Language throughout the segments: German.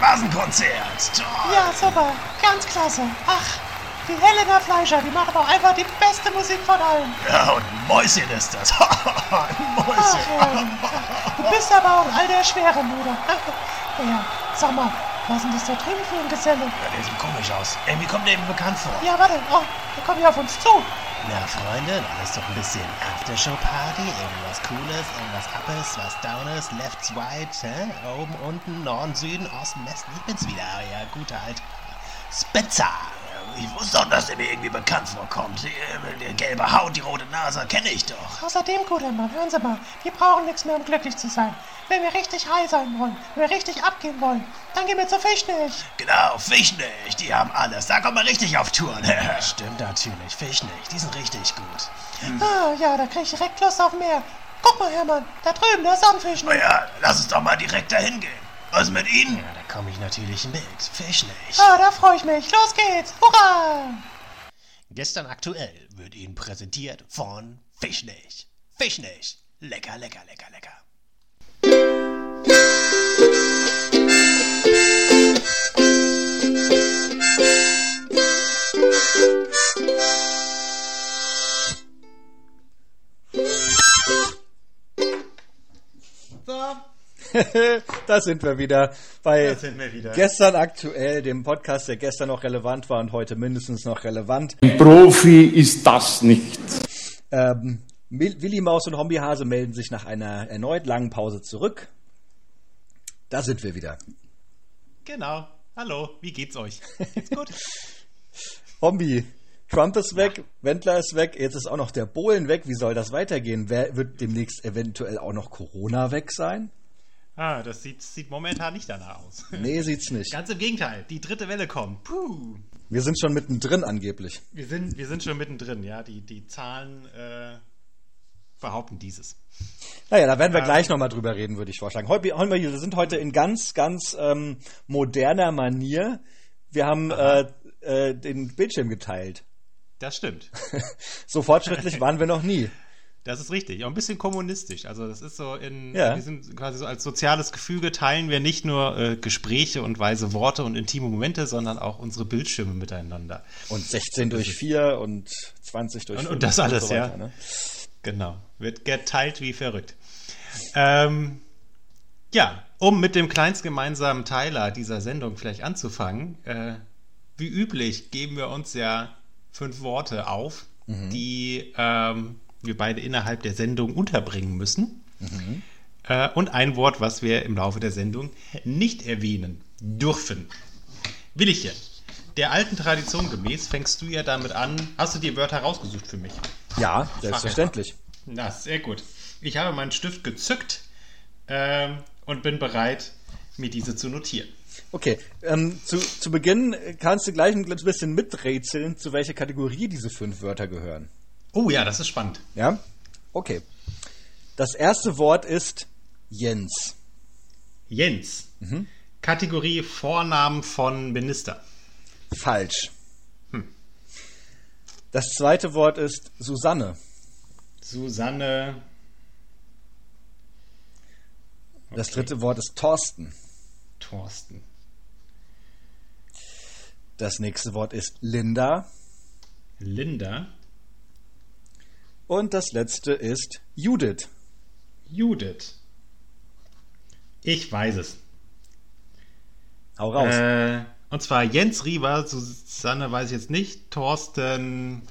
Rasenkonzert. Toll. Ja, super. Ganz klasse. Ach, die Helena Fleischer, die macht auch einfach die beste Musik von allen. Ja, und Mäuschen ist das. ein Ach, Mäuschen. ja. Du bist aber auch all der Schwere, Bruder. Ja, sag mal, was ist denn das da drüben für ein Geselle? Ja, der sieht komisch aus. Irgendwie kommt der mir bekannt vor. Ja, warte, oh, der kommt ja auf uns zu. Na, Freunde, dann ist doch ein bisschen Aftershow-Party. Irgendwas Cooles, irgendwas Uppes, was Downes, Lefts, Right, hä? Oben, unten, Norden, Süden, Osten, Westen. Ich bin's wieder, ja, guter alt Spitzer. Ich wusste doch, dass er mir irgendwie bekannt vorkommt. Die, die gelbe Haut, die rote Nase, kenne ich doch. Außerdem, guter Mann, hören Sie mal, wir brauchen nichts mehr, um glücklich zu sein. Wenn wir richtig high sein wollen, wenn wir richtig abgehen wollen, dann gehen wir zu Fischnich. Genau, Fisch nicht. Die haben alles. Da kommt man richtig auf Touren. Stimmt natürlich, Fisch nicht. Die sind richtig gut. Ah, ja, da krieg ich direkt Lust auf mehr. Guck mal, Hermann, da drüben, da ist auch ein Fisch. Na ja, lass uns doch mal direkt dahin gehen. Was mit Ihnen? Ja, da komme ich natürlich mit. Fisch nicht. Ah, da freue ich mich. Los geht's. Hurra! Gestern aktuell wird Ihnen präsentiert von Fischnich. Fischnich. Lecker, lecker, lecker, lecker. da sind wir wieder bei wir wieder. gestern aktuell, dem Podcast, der gestern noch relevant war und heute mindestens noch relevant. Ein Profi ist das nicht. Ähm, Willi Maus und Hombi Hase melden sich nach einer erneut langen Pause zurück. Da sind wir wieder. Genau. Hallo, wie geht's euch? Geht's gut? Hombi, Trump ist weg, Wendler ist weg, jetzt ist auch noch der Bohlen weg. Wie soll das weitergehen? Wer wird demnächst eventuell auch noch Corona weg sein? Ah, das sieht, sieht momentan nicht danach aus. Nee, sieht's nicht. Ganz im Gegenteil, die dritte Welle kommt. Puh. Wir sind schon mittendrin angeblich. Wir sind, wir sind schon mittendrin, ja. Die, die Zahlen äh, behaupten dieses. Naja, da werden wir gleich nochmal drüber reden, würde ich vorschlagen. Heute, heute, wir sind heute in ganz, ganz ähm, moderner Manier. Wir haben äh, äh, den Bildschirm geteilt. Das stimmt. So fortschrittlich waren wir noch nie. Das ist richtig. Auch ein bisschen kommunistisch. Also das ist so in, Ja. wir sind quasi so als soziales Gefüge teilen wir nicht nur äh, Gespräche und weise Worte und intime Momente, sondern auch unsere Bildschirme miteinander. Und 16 durch 4 und 20 durch Und- 5 und das alles, so ja. weiter, ne? Genau. Wird geteilt wie verrückt. Ähm, ja, um mit dem kleinst gemeinsamen Teiler dieser Sendung vielleicht anzufangen, äh, wie üblich geben wir uns ja fünf Worte auf, die ähm, wir beide innerhalb der Sendung unterbringen müssen. Äh, und ein Wort, was wir im Laufe der Sendung nicht erwähnen dürfen. Willichen, der alten Tradition gemäß fängst du ja damit an. Hast du dir Wörter rausgesucht für mich? Ja, selbstverständlich. Na, sehr gut. Ich habe meinen Stift gezückt ähm, und bin bereit, mir diese zu notieren. Okay, ähm, zu, zu Beginn kannst du gleich ein bisschen miträtseln, zu welcher Kategorie diese fünf Wörter gehören. Oh ja, das ist spannend. Ja? Okay. Das erste Wort ist Jens. Jens. Kategorie Vornamen von Minister. Falsch. Das zweite Wort ist Susanne. Susanne. Das dritte Wort ist Thorsten. Thorsten. Das nächste Wort ist Linda. Linda. Und das letzte ist Judith. Judith. Ich weiß es. Hau raus. Äh, und zwar Jens Rieber, Susanne weiß ich jetzt nicht, Thorsten,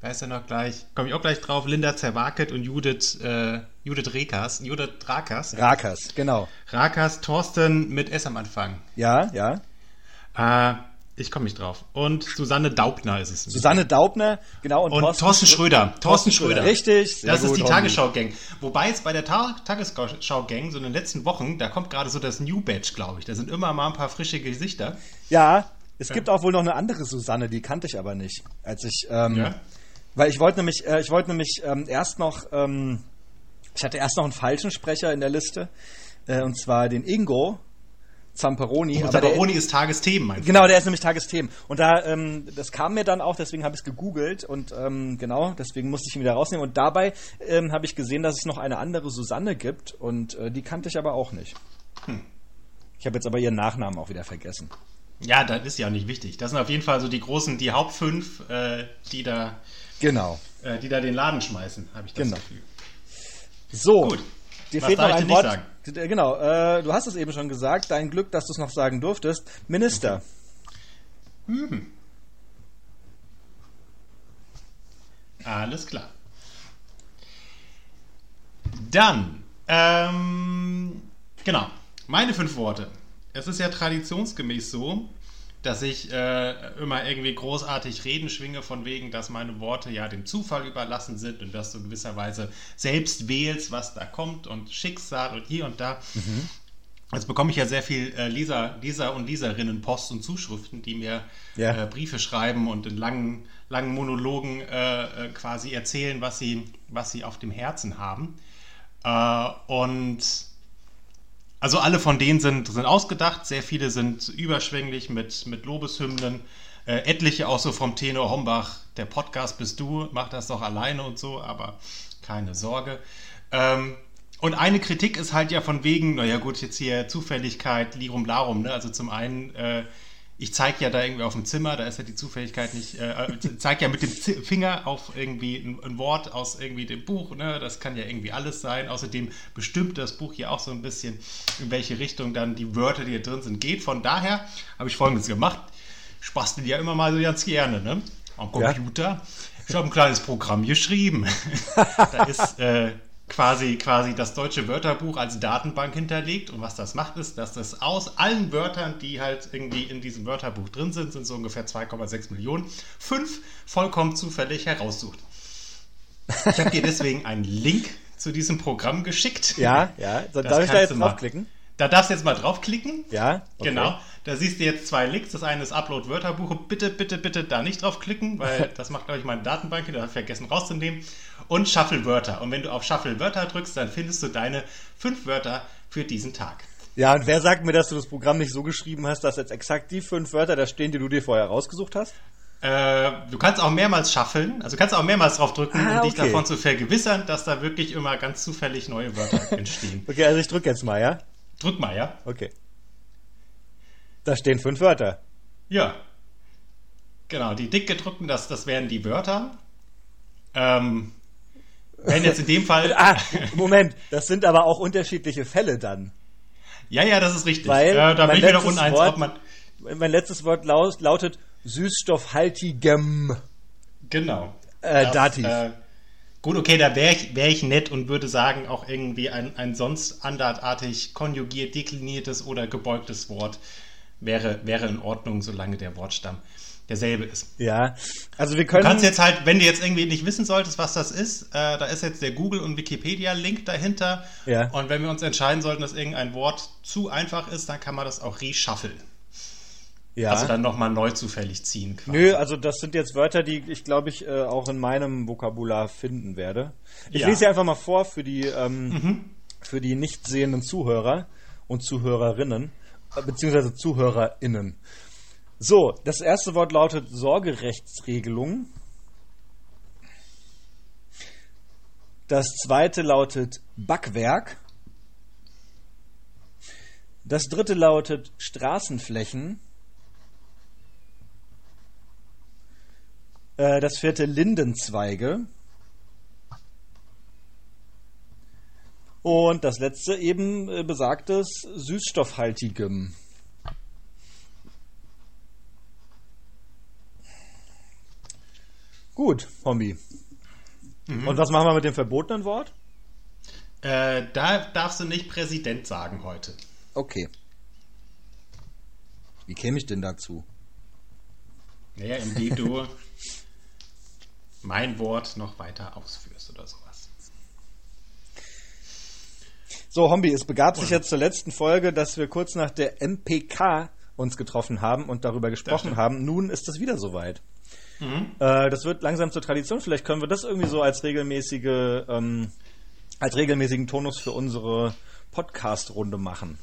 weiß er noch gleich, komme ich auch gleich drauf, Linda Zerwakelt und Judith, äh, Judith Rekas, Judith Rakas. Rakas, genau. Rakas, Thorsten mit S am Anfang. Ja, ja. Äh, ich komme nicht drauf. Und Susanne Daubner ist es. Susanne Daubner, genau. und Thorsten, Schröder. Thorsten Schröder. Richtig. Das ist gut, die Homie. Tagesschau-Gang. Wobei es bei der Ta Tagesschau-Gang so in den letzten Wochen, da kommt gerade so das New Badge, glaube ich. Da sind immer mal ein paar frische Gesichter. Ja, es gibt auch wohl noch eine andere Susanne, die kannte ich aber nicht. Als ich, ähm, Ja? weil ich wollte nämlich, äh, ich wollte nämlich ähm, erst noch, ähm, ich hatte erst noch einen falschen Sprecher in der Liste, äh, und zwar den Ingo Zamperoni. Und der- Baroni ist Tagesthemen, mein Genau, der ist nämlich Tagesthemen. Und da, ähm, das kam mir dann auch, deswegen habe ich es gegoogelt und ähm, genau, deswegen musste ich ihn wieder rausnehmen. Und dabei ähm, habe ich gesehen, dass es noch eine andere Susanne gibt und äh, die kannte ich aber auch nicht. Ich habe jetzt aber ihren Nachnamen auch wieder vergessen. Ja, das ist ja auch nicht wichtig. Das sind auf jeden Fall so die großen, die Hauptfünf, äh, die da, Genau. äh, die da den Laden schmeißen, habe ich das Genau. Gefühl. So, Gut. Dir Was fehlt noch ich ein Wort. Äh, Genau, äh, du hast es eben schon gesagt. Dein Glück, dass du es noch sagen durftest. Minister. Alles klar. Dann, ähm, genau, meine fünf Worte. Es ist ja traditionsgemäß so, dass ich äh, immer irgendwie großartig Reden schwinge, von wegen, dass meine Worte ja dem Zufall überlassen sind und dass du gewisserweise selbst wählst, was da kommt und Schicksal und hier und da. Jetzt bekomme ich ja sehr viel äh, Leser, Leser und Leserinnen Post und Zuschriften, die mir Ja. äh, Briefe schreiben und in langen, langen Monologen äh, äh, quasi erzählen, was sie, was sie auf dem Herzen haben. Äh, und also alle von denen sind, sind ausgedacht, sehr viele sind überschwänglich mit, mit Lobeshymnen, äh, etliche auch so vom Tenor Hombach, der Podcast bist du, mach das doch alleine und so, aber keine Sorge. Ähm, und eine Kritik ist halt ja von wegen, naja gut, jetzt hier Zufälligkeit, Lirum Larum, ne? Also zum einen, äh, ich zeige ja da irgendwie auf dem Zimmer, da ist ja die Zufälligkeit nicht, äh, äh, zeige ja mit dem Z Finger auf irgendwie ein, ein Wort aus irgendwie dem Buch, ne? Das kann ja irgendwie alles sein. Außerdem bestimmt das Buch hier auch so ein bisschen, in welche Richtung dann die Wörter, die hier drin sind, geht. Von daher habe ich folgendes gemacht. Ich bastel ja immer mal so ganz gerne, ne? Am Ja. Computer. Ich habe ein kleines Programm geschrieben. da ist äh, quasi, quasi das deutsche Wörterbuch als Datenbank hinterlegt. Und was das macht, ist, dass das aus allen Wörtern, die halt irgendwie in diesem Wörterbuch drin sind, sind so ungefähr 2,6 Millionen, fünf vollkommen zufällig heraussucht. Ich habe dir deswegen einen Link zu diesem Programm geschickt. Ja, ja. So, darf ich da jetzt draufklicken? Da darfst du jetzt mal draufklicken. Ja. okay. Genau. Da siehst du jetzt zwei Links. Das eine ist Upload Wörterbuch. Bitte, bitte, bitte da nicht draufklicken, weil das macht, glaube ich, meine Datenbank. Da habe ich vergessen rauszunehmen. Und Shuffle Wörter. Und wenn du auf Shuffle Wörter drückst, dann findest du deine fünf Wörter für diesen Tag. Ja, und wer sagt mir, dass du das Programm nicht so geschrieben hast, dass jetzt exakt die fünf Wörter da stehen, die du dir vorher rausgesucht hast? Äh, du kannst auch mehrmals shuffeln, also kannst auch mehrmals drauf drücken, Ah, um dich okay. davon zu vergewissern, dass da wirklich immer ganz zufällig neue Wörter entstehen. Okay, also ich drücke jetzt mal, ja? Drück mal, ja? Okay. Da stehen fünf Wörter. Ja. Genau, die dick gedruckten, das, das wären die Wörter. Ähm, wenn jetzt in dem Fall. Ah, Moment, das sind aber auch unterschiedliche Fälle dann. Ja, ja, das ist richtig. Weil äh, da bin ich wieder uneins, Wort- ob man. Mein letztes Wort laut, lautet süßstoffhaltigem. Genau. Äh, Dativ. Äh, gut, okay, da wäre ich, wär ich nett und würde sagen, auch irgendwie ein, ein sonst andertartig konjugiert, dekliniertes oder gebeugtes Wort wäre, wäre in Ordnung, solange der Wortstamm derselbe ist. Ja, also wir Du können. kannst jetzt halt, wenn du jetzt irgendwie nicht wissen solltest, was das ist, äh, da ist jetzt der Google- und Wikipedia-Link dahinter. Ja. Und wenn wir uns entscheiden sollten, dass irgendein Wort zu einfach ist, dann kann man das auch reshuffeln. ja. Also dann nochmal neu zufällig ziehen. Quasi. Nö, also das sind jetzt Wörter, die ich glaube ich äh, auch in meinem Vokabular finden werde. Ich Ja. Mhm. lese sie einfach mal vor für die ähm, für die nicht sehenden Zuhörer und Zuhörerinnen äh, beziehungsweise Zuhörerinnen. So, das erste Wort lautet Sorgerechtsregelung. Das zweite lautet Backwerk. Das dritte lautet Straßenflächen. Äh, Das vierte Lindenzweige. Und das letzte eben äh, besagtes süßstoffhaltigem. Gut, Hombi. Und was machen wir mit dem verbotenen Wort? Äh, da darfst du nicht Präsident sagen heute. Okay. Wie käme ich denn dazu? Naja, indem du mein Wort noch weiter ausführst oder sowas. So, Hombi, es begab sich jetzt zur letzten Folge, dass wir kurz nach der MPK uns getroffen haben und darüber gesprochen haben. Nun ist es wieder soweit. Äh, das wird langsam zur Tradition. Vielleicht können wir das irgendwie so als regelmäßige, ähm, als regelmäßigen Tonus für unsere Podcast-Runde machen.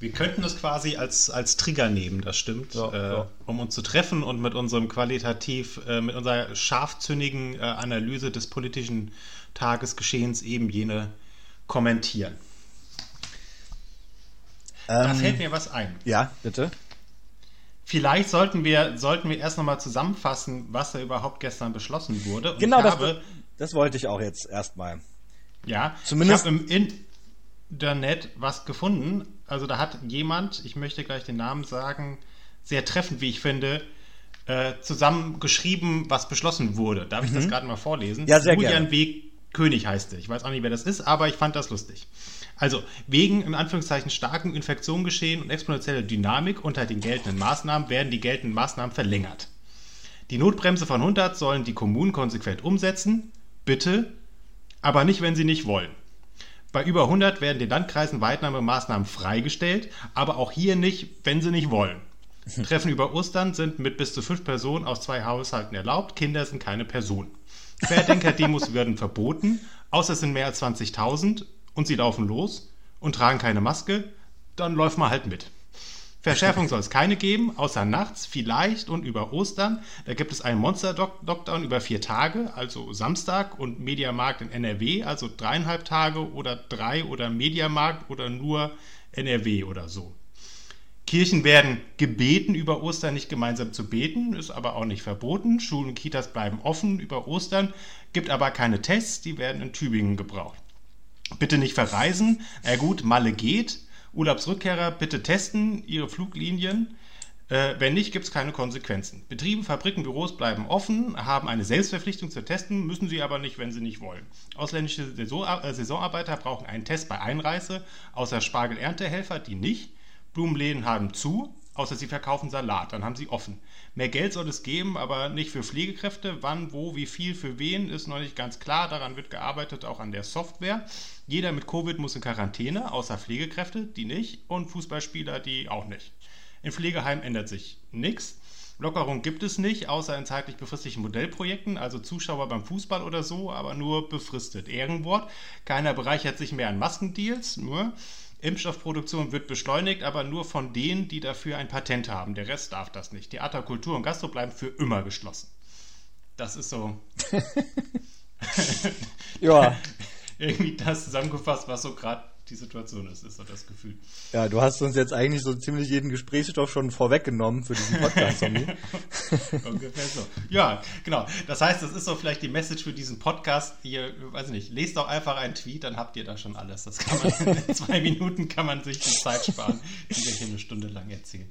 Wir könnten das quasi als, als Trigger nehmen, das stimmt, Ja, äh, ja. um uns zu treffen und mit unserem qualitativ, äh, mit unserer scharfzüngigen äh, Analyse des politischen Tagesgeschehens eben jene kommentieren. da fällt mir was ein. Ja, bitte. Vielleicht sollten wir, sollten wir erst nochmal zusammenfassen, was da überhaupt gestern beschlossen wurde. Und Genau, das, habe, das wollte ich auch jetzt erstmal. Ja, Zumindest- ich habe im Internet was gefunden. Also da hat jemand, ich möchte gleich den Namen sagen, sehr treffend, wie ich finde, äh, zusammengeschrieben, was beschlossen wurde. Darf ich das gerade mal vorlesen? Mhm. Ja, sehr Julian gerne. W. König heißt er. Ich weiß auch nicht, wer das ist, aber ich fand das lustig. Also, wegen im Anführungszeichen starken Infektionsgeschehen und exponentieller Dynamik unter den geltenden Maßnahmen werden die geltenden Maßnahmen verlängert. Die Notbremse von 100 sollen die Kommunen konsequent umsetzen. Bitte, aber nicht, wenn sie nicht wollen. Bei über 100 werden den Landkreisen Weitnahmemaßnahmen freigestellt, aber auch hier nicht, wenn sie nicht wollen. Treffen über Ostern sind mit bis zu fünf Personen aus zwei Haushalten erlaubt. Kinder sind keine Personen. Querdenker-Demos werden verboten, außer es sind mehr als 20.000 und sie laufen los und tragen keine Maske, dann läuft man halt mit. Verschärfung soll es keine geben, außer nachts, vielleicht und über Ostern. Da gibt es einen Monster-Lockdown über vier Tage, also Samstag und Mediamarkt in NRW, also dreieinhalb Tage oder drei oder Mediamarkt oder nur NRW oder so. Kirchen werden gebeten, über Ostern nicht gemeinsam zu beten, ist aber auch nicht verboten. Schulen und Kitas bleiben offen über Ostern, gibt aber keine Tests, die werden in Tübingen gebraucht. Bitte nicht verreisen. Na gut, Malle geht. Urlaubsrückkehrer bitte testen ihre Fluglinien. Äh, wenn nicht, gibt es keine Konsequenzen. Betriebe, Fabriken, Büros bleiben offen, haben eine Selbstverpflichtung zu testen, müssen sie aber nicht, wenn sie nicht wollen. Ausländische äh, Saisonarbeiter brauchen einen Test bei Einreise, außer Spargel-Erntehelfer, die nicht. Blumenläden haben zu, außer sie verkaufen Salat, dann haben sie offen. Mehr Geld soll es geben, aber nicht für Pflegekräfte. Wann, wo, wie viel, für wen ist noch nicht ganz klar. Daran wird gearbeitet, auch an der Software. Jeder mit Covid muss in Quarantäne, außer Pflegekräfte, die nicht, und Fußballspieler, die auch nicht. In Pflegeheimen ändert sich nichts. Lockerung gibt es nicht, außer in zeitlich befristeten Modellprojekten, also Zuschauer beim Fußball oder so, aber nur befristet. Ehrenwort. Keiner bereichert sich mehr an Maskendeals, nur. Impfstoffproduktion wird beschleunigt, aber nur von denen, die dafür ein Patent haben. Der Rest darf das nicht. Theater, Kultur und Gastro bleiben für immer geschlossen. Das ist so Ja, irgendwie das zusammengefasst, was so gerade die Situation ist, ist so das Gefühl. ja, du hast uns jetzt eigentlich so ziemlich jeden Gesprächsstoff schon vorweggenommen für diesen Podcast, Tommy. Ungefähr so. Ja, genau. Das heißt, das ist so vielleicht die Message für diesen Podcast. Ihr, weiß ich nicht, lest doch einfach einen Tweet, dann habt ihr da schon alles. Das kann man in zwei Minuten kann man sich die Zeit sparen, die wir hier eine Stunde lang erzählen.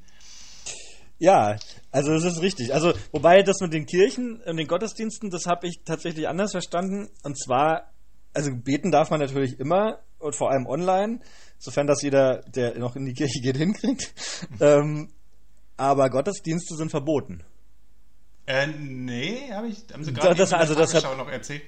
Ja, also das ist richtig. Also wobei das mit den Kirchen und den Gottesdiensten, das habe ich tatsächlich anders verstanden. Und zwar, also beten darf man natürlich immer und vor allem online, sofern das jeder, der noch in die Kirche geht, hinkriegt. ähm, aber Gottesdienste sind verboten. Äh, nee, hab ich, haben sie Da- gerade der also das hat- noch erzählt.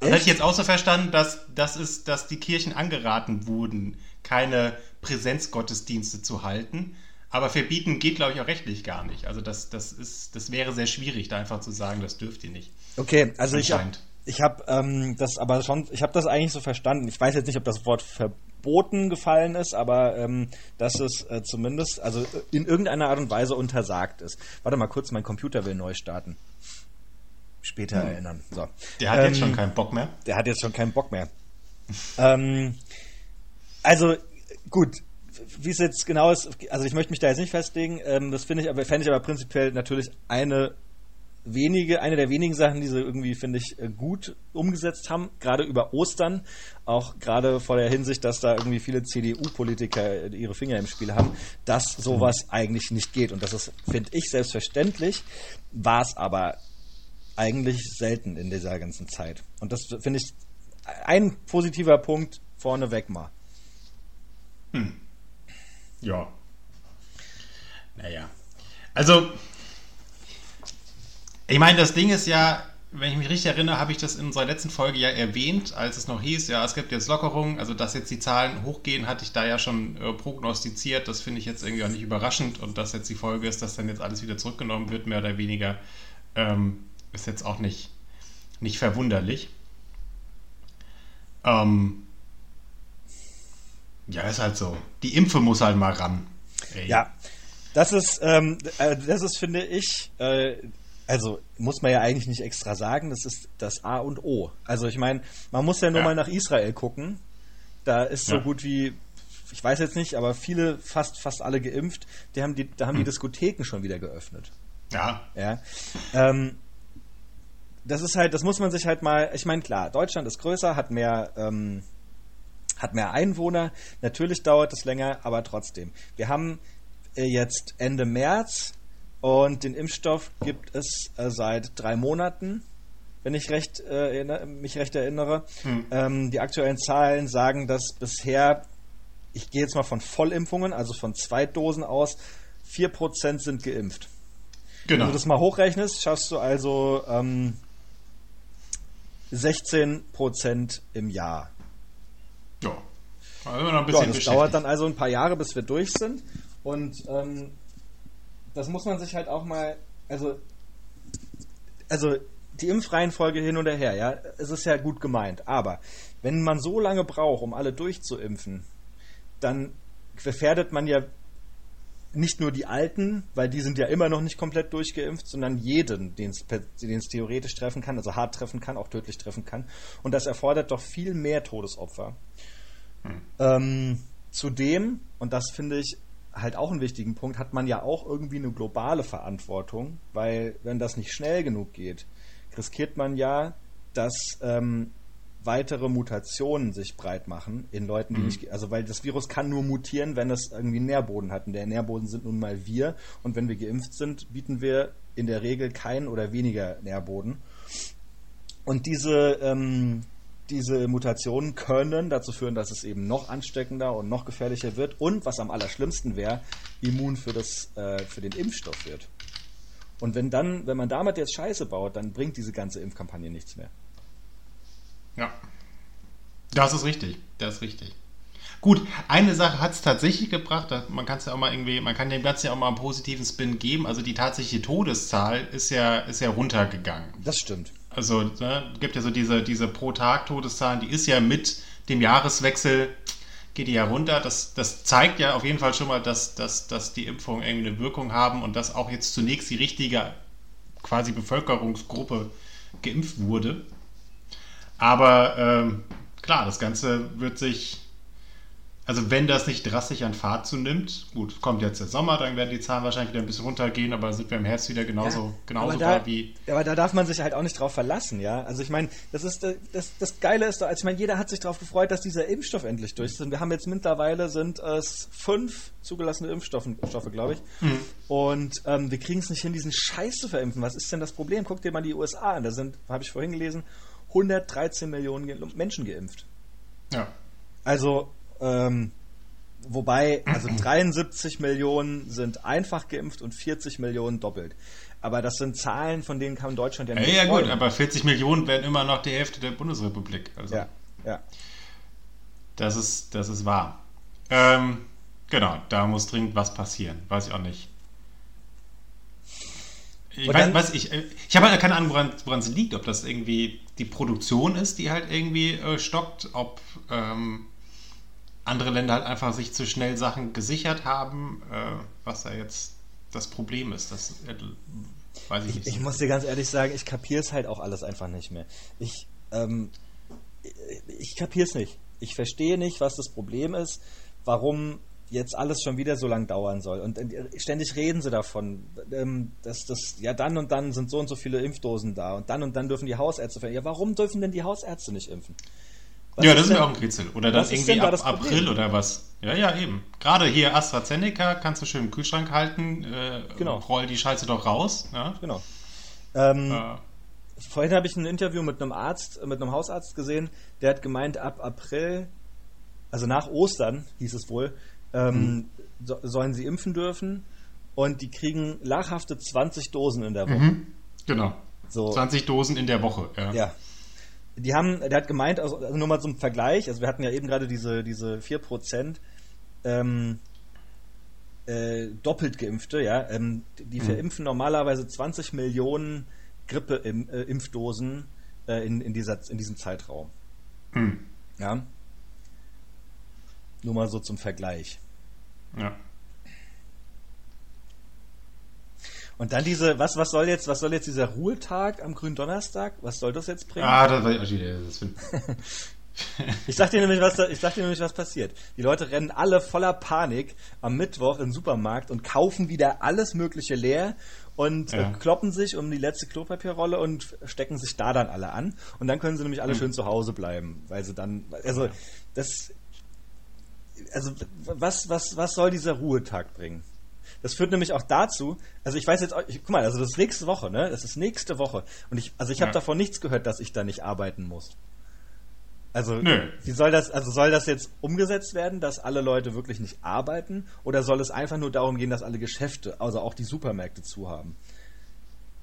Das hätte ich jetzt auch so verstanden, dass, das ist, dass die Kirchen angeraten wurden, keine Präsenzgottesdienste zu halten. Aber verbieten geht, glaube ich, auch rechtlich gar nicht. Also das, das, ist, das wäre sehr schwierig, da einfach zu sagen, das dürft ihr nicht. Okay, also ich habe. Ich hab, ähm, das aber schon, ich habe das eigentlich so verstanden. Ich weiß jetzt nicht, ob das Wort verboten gefallen ist, aber ähm, dass es äh, zumindest, also in irgendeiner Art und Weise untersagt ist. Warte mal kurz, mein Computer will neu starten. Später erinnern. So. Der hat Ähm, jetzt schon keinen Bock mehr. der hat jetzt schon keinen Bock mehr. ähm, also gut, wie es jetzt genau ist, also ich möchte mich da jetzt nicht festlegen. Ähm, das finde ich aber fände ich aber prinzipiell natürlich eine wenige, eine der wenigen Sachen, die sie irgendwie finde ich äh, gut umgesetzt haben, gerade über Ostern, auch gerade vor der Hinsicht, dass da irgendwie viele CDU-Politiker äh, ihre Finger im Spiel haben, dass sowas eigentlich nicht geht und das ist finde ich selbstverständlich, war es aber eigentlich selten in dieser ganzen Zeit. Und das finde ich ein positiver Punkt vorneweg mal. Ja. Naja. Also, ich meine, das Ding ist ja, wenn ich mich richtig erinnere, habe ich das in unserer letzten Folge ja erwähnt, als es noch hieß, ja, es gibt jetzt Lockerungen, also dass jetzt die Zahlen hochgehen, hatte ich da ja schon äh, prognostiziert. Das finde ich jetzt irgendwie auch nicht überraschend und dass jetzt die Folge ist, dass dann jetzt alles wieder zurückgenommen wird, mehr oder weniger, ähm, ist jetzt auch nicht, nicht verwunderlich. Ähm, ja, ist halt so. Die Impfe muss halt mal ran. Ey. Ja, das ist, ähm, äh, das ist, finde ich, äh, also muss man ja eigentlich nicht extra sagen, das ist das A und O. Also ich meine, man muss ja nur Ja. mal nach Israel gucken. Da ist so Ja. gut wie ich weiß jetzt nicht, aber viele, fast, fast alle geimpft, die haben die, da haben die hm. Diskotheken schon wieder geöffnet. Ja. Ja. Ähm, das ist halt, das muss man sich halt mal, ich meine, klar, Deutschland ist größer, hat mehr, ähm, hat mehr Einwohner, natürlich dauert es länger, aber trotzdem. Wir haben äh, jetzt Ende März und den Impfstoff gibt es äh, seit drei Monaten, wenn ich recht, äh, mich recht erinnere. Hm. Ähm, die aktuellen Zahlen sagen, dass bisher, ich gehe jetzt mal von Vollimpfungen, also von Zweitdosen aus, 4% sind geimpft. Genau. Wenn du das mal hochrechnest, schaffst du also ähm, 16% im Jahr. Ja. Also noch ein bisschen ja, das dauert dann also ein paar Jahre, bis wir durch sind. Und ähm, das muss man sich halt auch mal, also, also die Impfreihenfolge hin und her, ja, es ist ja gut gemeint, aber wenn man so lange braucht, um alle durchzuimpfen, dann gefährdet man ja nicht nur die Alten, weil die sind ja immer noch nicht komplett durchgeimpft, sondern jeden, den es theoretisch treffen kann, also hart treffen kann, auch tödlich treffen kann. Und das erfordert doch viel mehr Todesopfer. Hm. Ähm, zudem, und das finde ich halt auch einen wichtigen Punkt, hat man ja auch irgendwie eine globale Verantwortung, weil wenn das nicht schnell genug geht, riskiert man ja, dass ähm, weitere Mutationen sich breit machen in Leuten, die mhm. nicht, also weil das Virus kann nur mutieren, wenn es irgendwie einen Nährboden hat. Und der Nährboden sind nun mal wir. Und wenn wir geimpft sind, bieten wir in der Regel keinen oder weniger Nährboden. Und diese, ähm, diese Mutationen können dazu führen, dass es eben noch ansteckender und noch gefährlicher wird und was am allerschlimmsten wäre, immun für, das, äh, für den Impfstoff wird. Und wenn dann, wenn man damit jetzt Scheiße baut, dann bringt diese ganze Impfkampagne nichts mehr. Ja. Das ist richtig. Das ist richtig. Gut, eine Sache hat es tatsächlich gebracht, man kann es ja auch mal irgendwie, man kann dem Ganzen ja auch mal einen positiven Spin geben. Also die tatsächliche Todeszahl ist ja, ist ja runtergegangen. Das stimmt. Also ne, gibt ja so diese, diese Pro-Tag-Todeszahlen, die ist ja mit dem Jahreswechsel, geht die ja runter. Das, das zeigt ja auf jeden Fall schon mal, dass, dass, dass die Impfungen irgendwie eine Wirkung haben und dass auch jetzt zunächst die richtige quasi Bevölkerungsgruppe geimpft wurde. Aber ähm, klar, das Ganze wird sich, also wenn das nicht drastisch an Fahrt zunimmt, gut, kommt jetzt der Sommer, dann werden die Zahlen wahrscheinlich wieder ein bisschen runtergehen, aber sind wir im Herbst wieder genauso, ja, genauso da, wie. Aber da darf man sich halt auch nicht drauf verlassen, ja. Also ich meine, das ist das, das Geile ist doch, also ich meine, jeder hat sich darauf gefreut, dass dieser Impfstoff endlich durch ist. Und wir haben jetzt mittlerweile sind es fünf zugelassene Impfstoffe, Stoffe, glaube ich. Mhm. Und ähm, wir kriegen es nicht hin, diesen Scheiß zu verimpfen. Was ist denn das Problem? Guck dir mal die USA an. Da sind, habe ich vorhin gelesen, 113 Millionen Menschen geimpft. Ja. Also, ähm, wobei, also 73 Millionen sind einfach geimpft und 40 Millionen doppelt. Aber das sind Zahlen, von denen kann Deutschland ja nicht. Ja, ja gut, aber 40 Millionen wären immer noch die Hälfte der Bundesrepublik. Also, ja, ja. Das ist, das ist wahr. Ähm, genau, da muss dringend was passieren. Weiß ich auch nicht. Ich, weiß, weiß, ich, ich habe halt keine Ahnung, woran es liegt. Ob das irgendwie die Produktion ist, die halt irgendwie äh, stockt, ob ähm, andere Länder halt einfach sich zu schnell Sachen gesichert haben, äh, was da jetzt das Problem ist. Das äh, weiß ich nicht. Ich, ich muss dir ganz ehrlich sagen, ich kapiere es halt auch alles einfach nicht mehr. Ich, ähm, ich, ich kapiere es nicht. Ich verstehe nicht, was das Problem ist, warum jetzt alles schon wieder so lang dauern soll. Und äh, ständig reden sie davon, ähm, dass das, ja, dann und dann sind so und so viele Impfdosen da und dann und dann dürfen die Hausärzte Ja, warum dürfen denn die Hausärzte nicht impfen? Was ja, das ist mir auch ein Rätsel. Oder dann irgendwie ab April oder was. Ja, ja, eben. Gerade hier AstraZeneca kannst du schön im Kühlschrank halten, äh, genau. roll die Scheiße doch raus. Ja? Genau. Ähm, äh. Vorhin habe ich ein Interview mit einem Arzt, mit einem Hausarzt gesehen, der hat gemeint, ab April, also nach Ostern, hieß es wohl, ähm, mhm. so, sollen sie impfen dürfen und die kriegen lachhafte 20 Dosen in der Woche. Mhm. Genau. So. 20 Dosen in der Woche, ja. Ja. Die haben, der hat gemeint, also, also nur mal zum Vergleich, also wir hatten ja eben gerade diese, diese 4% ähm, äh, doppelt Geimpfte, ja, ähm, die mhm. verimpfen normalerweise 20 Millionen Grippe-Impfdosen äh, in, in, dieser, in diesem Zeitraum. Mhm. Ja. Nur mal so zum Vergleich. Ja. Und dann diese, was, was soll jetzt, was soll jetzt dieser Ruhetag am grünen Donnerstag? Was soll das jetzt bringen? Ah, das war ich das Ich sag dir nämlich, was da, ich sag dir nämlich, was passiert. Die Leute rennen alle voller Panik am Mittwoch im Supermarkt und kaufen wieder alles Mögliche leer und Ja. äh, kloppen sich um die letzte Klopapierrolle und stecken sich da dann alle an. Und dann können sie nämlich alle schön zu Hause bleiben, weil sie dann, also das, also was, was, was soll dieser Ruhetag bringen? Das führt nämlich auch dazu, also ich weiß jetzt, ich, guck mal, also das ist nächste Woche, ne? Das ist nächste Woche. Und ich, also ich habe Ja. davon nichts gehört, dass ich da nicht arbeiten muss. Also, Nö. wie soll das, also soll das jetzt umgesetzt werden, dass alle Leute wirklich nicht arbeiten? Oder soll es einfach nur darum gehen, dass alle Geschäfte, also auch die Supermärkte zu haben?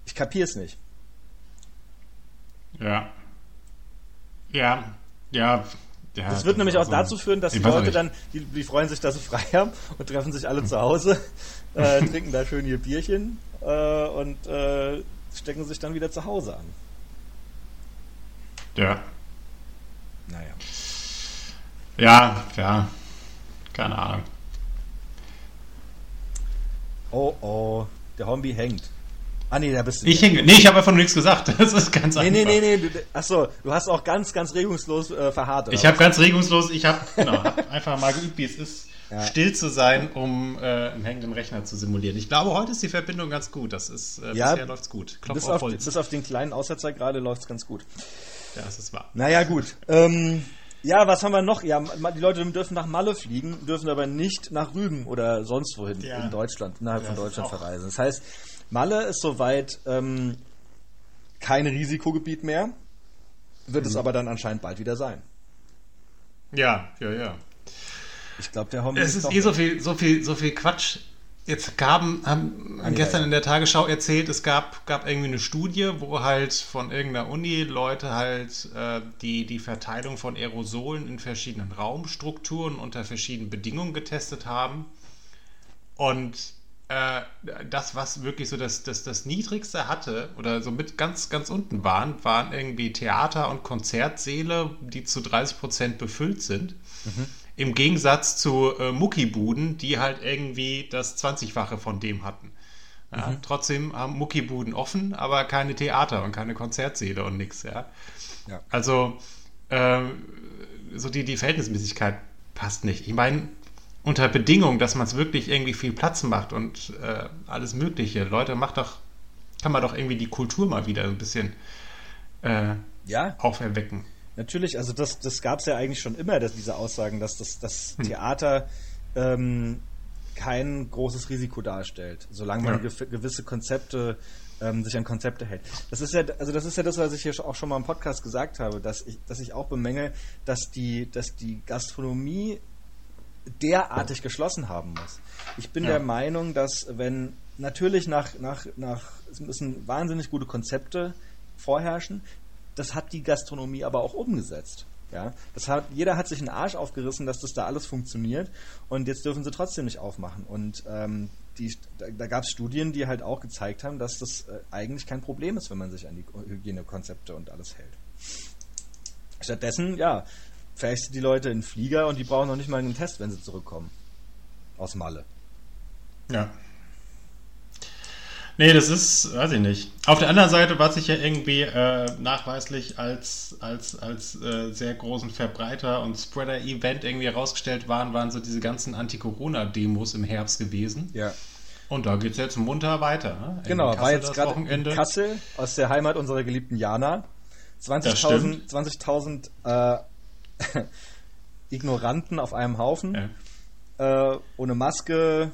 Ich kapiere es nicht. Ja. Ja. Ja. Ja Das wird nämlich auch also- dazu führen, dass die Leute dann, die, die freuen sich, dass sie frei haben und treffen sich alle zu Hause, äh, trinken da schön ihr Bierchen äh, und äh, stecken sich dann wieder zu Hause an. Ja. Naja. Ja, ja. Keine Ahnung. Oh oh, der Hombi hängt. Ah nee, da bist du. Ich hänge. Nee, ich habe einfach nur nichts gesagt. Das ist ganz nee, einfach. nee, nee, nee. Du, achso, du hast auch ganz, ganz regungslos äh, verharrt. Ich habe ganz regungslos, ich habe genau, hab einfach mal geübt, wie es ist, Ja. still zu sein, um äh, einen hängenden Rechner zu simulieren. Ich glaube, heute ist die Verbindung ganz gut. Das ist, äh, Ja, bisher läuft's gut. Klopf bis auf auf, bis auf den kleinen Aussetzer gerade läuft es ganz gut. Ja, das ist wahr. Naja, gut. Ähm, ja, was haben wir noch? Ja, die Leute dürfen nach Malle fliegen, dürfen aber nicht nach Rügen oder sonst wohin Ja. in Deutschland, innerhalb Ja, von Deutschland verreisen. Das heißt, Malle ist soweit ähm, kein Risikogebiet mehr, wird Mhm. es aber dann anscheinend bald wieder sein. Ja, ja, ja. Ich glaube, der Homie Es ist doch- eh so viel, so viel, so viel Quatsch. Jetzt gaben, haben Ah, gestern ja. in der Tagesschau erzählt, es gab, gab irgendwie eine Studie, wo halt von irgendeiner Uni Leute halt äh, die, die Verteilung von Aerosolen in verschiedenen Raumstrukturen unter verschiedenen Bedingungen getestet haben. Und äh, das, was wirklich so das, das, das Niedrigste hatte oder so mit ganz, ganz unten waren, waren irgendwie Theater- und Konzertsäle, die zu 30 Prozent befüllt sind. Im Gegensatz zu äh, Muckibuden, die halt irgendwie das 20-fache von dem hatten. Ja, Trotzdem haben Muckibuden offen, aber keine Theater und keine Konzertsäle und nix. Ja. Ja. Also ähm, so die, die Verhältnismäßigkeit passt nicht. Ich meine, unter Bedingung, dass man es wirklich irgendwie viel Platz macht und äh, alles Mögliche. Leute, macht doch, kann man doch irgendwie die Kultur mal wieder ein bisschen äh, Ja, auferwecken. Natürlich, also das, das gab es ja eigentlich schon immer, dass diese Aussagen, dass das, das Hm. Theater ähm, kein großes Risiko darstellt, solange man Ja. gew gewisse Konzepte ähm, sich an Konzepte hält. Das ist ja, also das ist ja das, was ich hier auch schon mal im Podcast gesagt habe, dass ich, dass ich auch bemängel, dass die, dass die Gastronomie derartig geschlossen haben muss. Ich bin Ja. der Meinung, dass wenn natürlich nach, nach, nach, es müssen wahnsinnig gute Konzepte vorherrschen, das hat die Gastronomie aber auch umgesetzt. Ja, das hat, jeder hat sich einen Arsch aufgerissen, dass das da alles funktioniert und jetzt dürfen sie trotzdem nicht aufmachen. Und ähm, die, da, da gab es Studien, die halt auch gezeigt haben, dass das äh, eigentlich kein Problem ist, wenn man sich an die Hygienekonzepte und alles hält. Stattdessen, ja, fährst du die Leute in den Flieger und die brauchen noch nicht mal einen Test, wenn sie zurückkommen. Aus Malle. Ja. Nee, das ist, weiß ich nicht. Auf der anderen Seite, was sich ja irgendwie äh, nachweislich als, als, als äh, sehr großen Verbreiter und Spreader-Event irgendwie herausgestellt waren, waren so diese ganzen Anti-Corona-Demos im Herbst gewesen. Ja. Und da geht es jetzt munter weiter. Ne? Genau, Kassel war jetzt gerade in Kassel aus der Heimat unserer geliebten Jana. Das 20.000 stimmt. 20.000 äh, Ignoranten auf einem Haufen, Ja. äh, ohne Maske.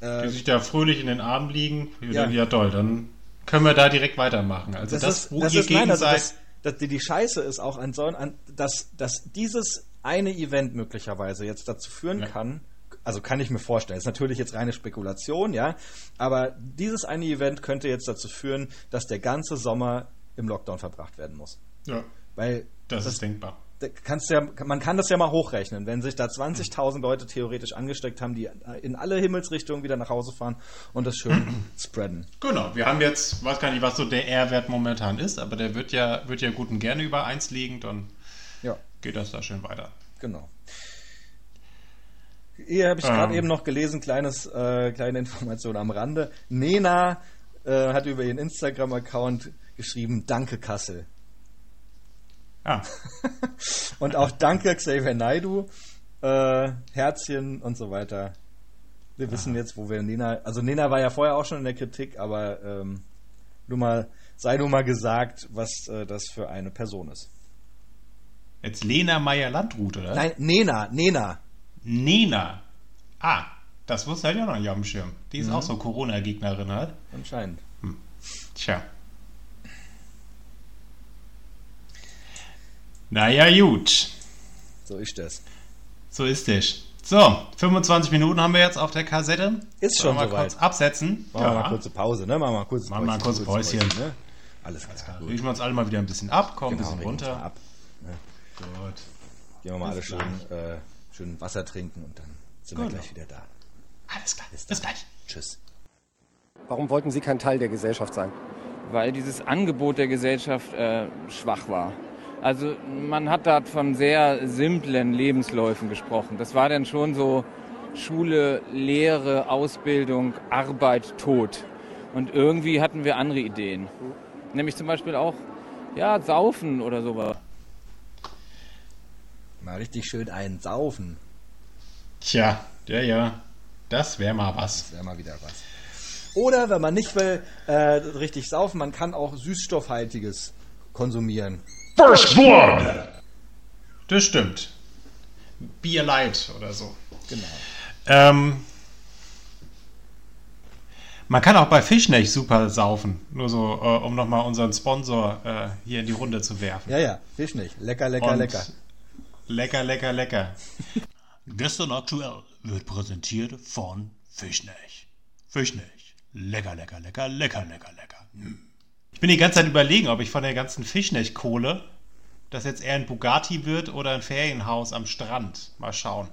Die Äh, sich da fröhlich in den Armen liegen. Ja. Ja. ja, toll, dann können wir da direkt weitermachen. Also das, wo das ihr ist nein, gegen also das, das, die, die Scheiße ist auch an so an, dass, dass dieses eine Event möglicherweise jetzt dazu führen Ja. kann, also kann ich mir vorstellen, ist natürlich jetzt reine Spekulation, ja, aber dieses eine Event könnte jetzt dazu führen, dass der ganze Sommer im Lockdown verbracht werden muss. ja, Weil das, ist denkbar. Kannst ja, man kann das ja mal hochrechnen, wenn sich da 20.000 Leute theoretisch angesteckt haben, die in alle Himmelsrichtungen wieder nach Hause fahren und das schön spreaden. Genau, wir haben jetzt, weiß gar nicht, was so der R-Wert momentan ist, aber der wird ja, wird ja gut und gerne über 1 liegen, dann Ja, geht das da schön weiter. genau. Hier habe ich Ähm. gerade eben noch gelesen, kleines, äh, kleine Information am Rande. Nena äh, hat über ihren Instagram-Account geschrieben, danke Kassel. Ah. Und auch danke Xavier Naidu, äh, Herzchen und so weiter. Wir wissen jetzt, wo wir Nena. Also Nena war ja vorher auch schon in der Kritik, aber ähm, nur mal, sei nur mal gesagt, was äh, das für eine Person ist. Jetzt Lena Meyer-Landrut, oder? Nein, Nena, Nena. Nena. Ah, das wusste ich ja noch nicht auf dem Schirm. Die ist Mhm. auch so Corona-Gegnerin halt. Anscheinend. Tja. Naja, gut. So ist das. So ist es. So, 25 Minuten haben wir jetzt auf der Kassette. Ist Sollen schon wir soweit. kurz absetzen. Machen wir mal kurze Pause, ne? Machen wir mal kurz Machen wir mal kurze Päuschen. ne? Alles klar. Gut. Riechen wir uns alle mal wieder ein bisschen ab, kommen Genau, ein bisschen runter. mal ab. Gut. Gehen wir mal alle Bis schön, äh, schön Wasser trinken und dann sind wir Genau. gleich wieder da. Alles klar. Bis gleich. Tschüss. Warum wollten Sie kein Teil der Gesellschaft sein? weil dieses Angebot der Gesellschaft äh, schwach war. Also man hat da von sehr simplen Lebensläufen gesprochen. Das war dann schon so Schule, Lehre, Ausbildung, Arbeit, Tod. Und irgendwie hatten wir andere Ideen. Nämlich zum Beispiel auch, ja, Saufen oder sowas. Mal richtig schön einen saufen. Tja, ja, ja. Das wäre mal was. Das wäre mal wieder was. Oder wenn man nicht will, äh, richtig saufen, man kann auch süßstoffhaltiges konsumieren. First Blood! Das stimmt. Bier Light oder so. Genau. Ähm, man kann auch bei Fischnech super saufen. Nur so, äh, um nochmal unseren Sponsor äh, hier in die Runde zu werfen. Ja, ja, Fisch nicht. Lecker, lecker, Und lecker. Lecker, lecker, lecker. Gestern aktuell wird präsentiert von Fischnech. Fischnech. Lecker, lecker, lecker, lecker, lecker, lecker. Hm. Ich bin die ganze Zeit überlegen, ob ich von der ganzen Fischnech-Kohle das jetzt eher ein Bugatti wird oder ein Ferienhaus am Strand. Mal schauen.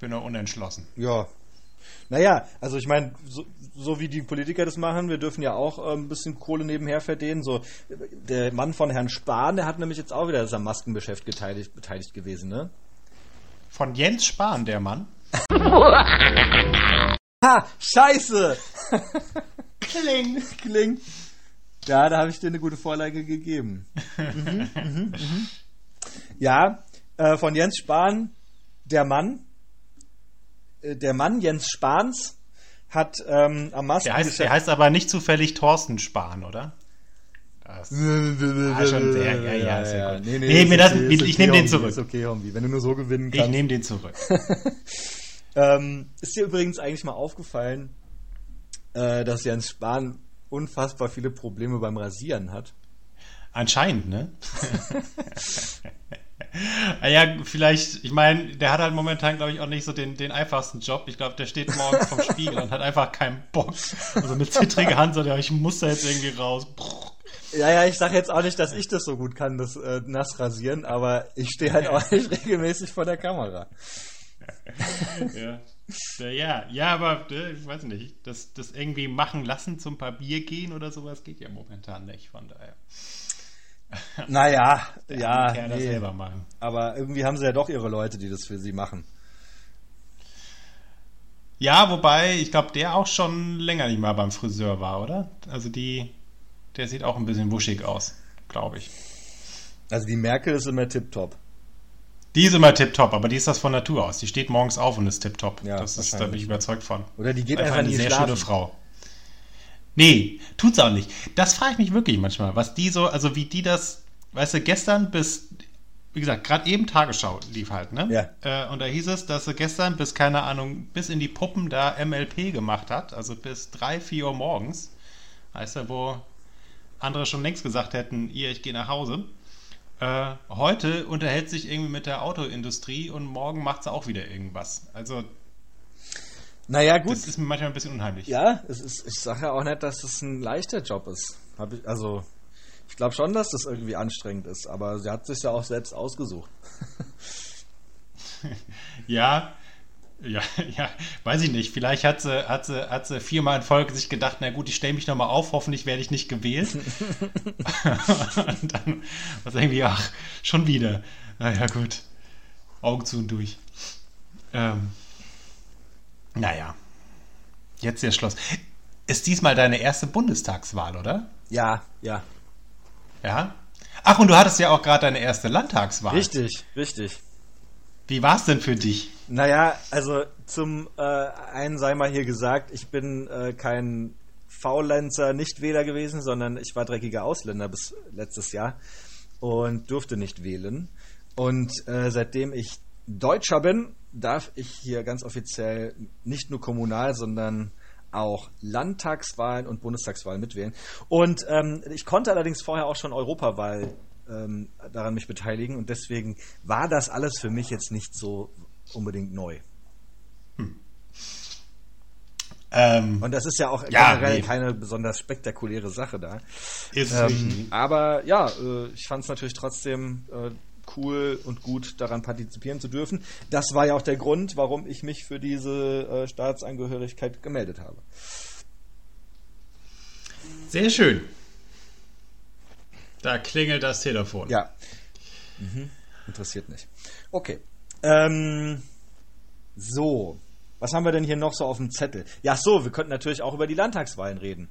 Bin noch unentschlossen. Ja. Naja, also ich meine, so, so wie die Politiker das machen, wir dürfen ja auch äh, ein bisschen Kohle nebenher verdienen. So, der Mann von Herrn Spahn, der hat nämlich jetzt auch wieder ist am Maskengeschäft beteiligt, beteiligt gewesen, ne? Von Jens Spahn, der Mann. Ha! Scheiße! Kling! Kling! Ja, da habe ich dir eine gute Vorlage gegeben. Mhm, mhm, mhm. Ja, äh, von Jens Spahn, der Mann, äh, der Mann Jens Spahns hat ähm, am Der heißt, der heißt aber nicht zufällig Thorsten Spahn, oder? Das, ah, schon sehr, ja, ja, ist ja gut. Nee, nee, das- okay, ich ist nehm den zurück. Ist okay, Homie. Wenn du nur so gewinnen ich kannst. nehme den zurück. Ähm, ist dir übrigens eigentlich mal aufgefallen, äh, dass Jens Spahn unfassbar viele Probleme beim Rasieren hat? Anscheinend, ne? Ah ja, vielleicht, ich meine, der hat halt momentan, glaube ich, auch nicht so den, den einfachsten Job. Ich glaube, der steht morgens vom Spiegel und hat einfach keinen Bock. Also mit zittriger Hand so, ja, ich muss da jetzt irgendwie raus. Ja, ja, ich sage jetzt auch nicht, dass ich das so gut kann, das äh, nass rasieren, aber ich stehe halt auch nicht regelmäßig vor der Kamera. Ja, ja, ja aber äh, ich weiß nicht, das, das irgendwie machen lassen zum Papier gehen oder sowas geht ja momentan nicht, von daher. Naja, ja, Kerl nee. selber machen. aber irgendwie haben sie ja doch ihre Leute, die das für sie machen. Ja, wobei, ich glaube, der auch schon länger nicht mal beim Friseur war, oder? Also die, der sieht auch ein bisschen wuschig aus, glaube ich. Also die Merkel ist immer tipptopp. Die ist immer tipptopp, aber die ist das von Natur aus. Die steht morgens auf und ist tipptopp. Ja, das ist, da bin ich überzeugt von. Oder die geht Einfach einfach eine sehr schlafen. schöne Frau. Nee, tut's auch nicht. Das frage ich mich wirklich manchmal, was die so, also wie die das, weißt du, gestern bis, wie gesagt, gerade eben Tagesschau lief halt, ne? Ja. Äh, und da hieß es, dass sie gestern bis, keine Ahnung, bis in die Puppen da MLP gemacht hat, also bis 3, 4 Uhr morgens. Weißt du, wo andere schon längst gesagt hätten, ihr, ich gehe nach Hause. Äh, heute unterhält sich irgendwie mit der Autoindustrie und morgen macht sie auch wieder irgendwas. Also, Naja, gut. das ist mir manchmal ein bisschen unheimlich. Ja, ist, ich sage ja auch nicht, dass es ein leichter Job ist. Ich, also, ich glaube schon, dass das irgendwie anstrengend ist, aber sie hat sich ja auch selbst ausgesucht. Ja, ja, ja, weiß ich nicht. Vielleicht hat sie, hat sie, hat sie viermal in Folge sich gedacht, na gut, ich stelle mich nochmal auf, hoffentlich werde ich nicht gewählt. und dann was irgendwie, ach, schon wieder. Naja, gut. Augen zu und durch. Ähm, naja. Jetzt der Schluss. Ist diesmal deine erste Bundestagswahl, oder? Ja, ja. Ja. Ach, und du hattest ja auch gerade deine erste Landtagswahl. Richtig, richtig. Wie war es denn für dich? Naja, also zum äh, einen sei mal hier gesagt, ich bin äh, kein Faulenzer Nichtwähler gewesen, sondern ich war dreckiger Ausländer bis letztes Jahr und durfte nicht wählen. Und äh, seitdem ich Deutscher bin, darf ich hier ganz offiziell nicht nur kommunal, sondern auch Landtagswahlen und Bundestagswahlen mitwählen. Und ähm, ich konnte allerdings vorher auch schon Europawahl ähm, daran mich beteiligen und deswegen war das alles für mich jetzt nicht so unbedingt neu. Ähm, Und das ist ja auch Ja, generell nee. keine besonders spektakuläre Sache da. Ähm, aber ja, äh, ich fand es natürlich trotzdem äh, cool und gut, daran partizipieren zu dürfen. Das war ja auch der Grund, warum ich mich für diese äh, Staatsangehörigkeit gemeldet habe. Sehr schön. Da klingelt das Telefon. Ja. Mhm. Interessiert nicht. Okay. Ähm, so. Was haben wir denn hier noch so auf dem Zettel? Ja, so, wir könnten natürlich auch über die Landtagswahlen reden.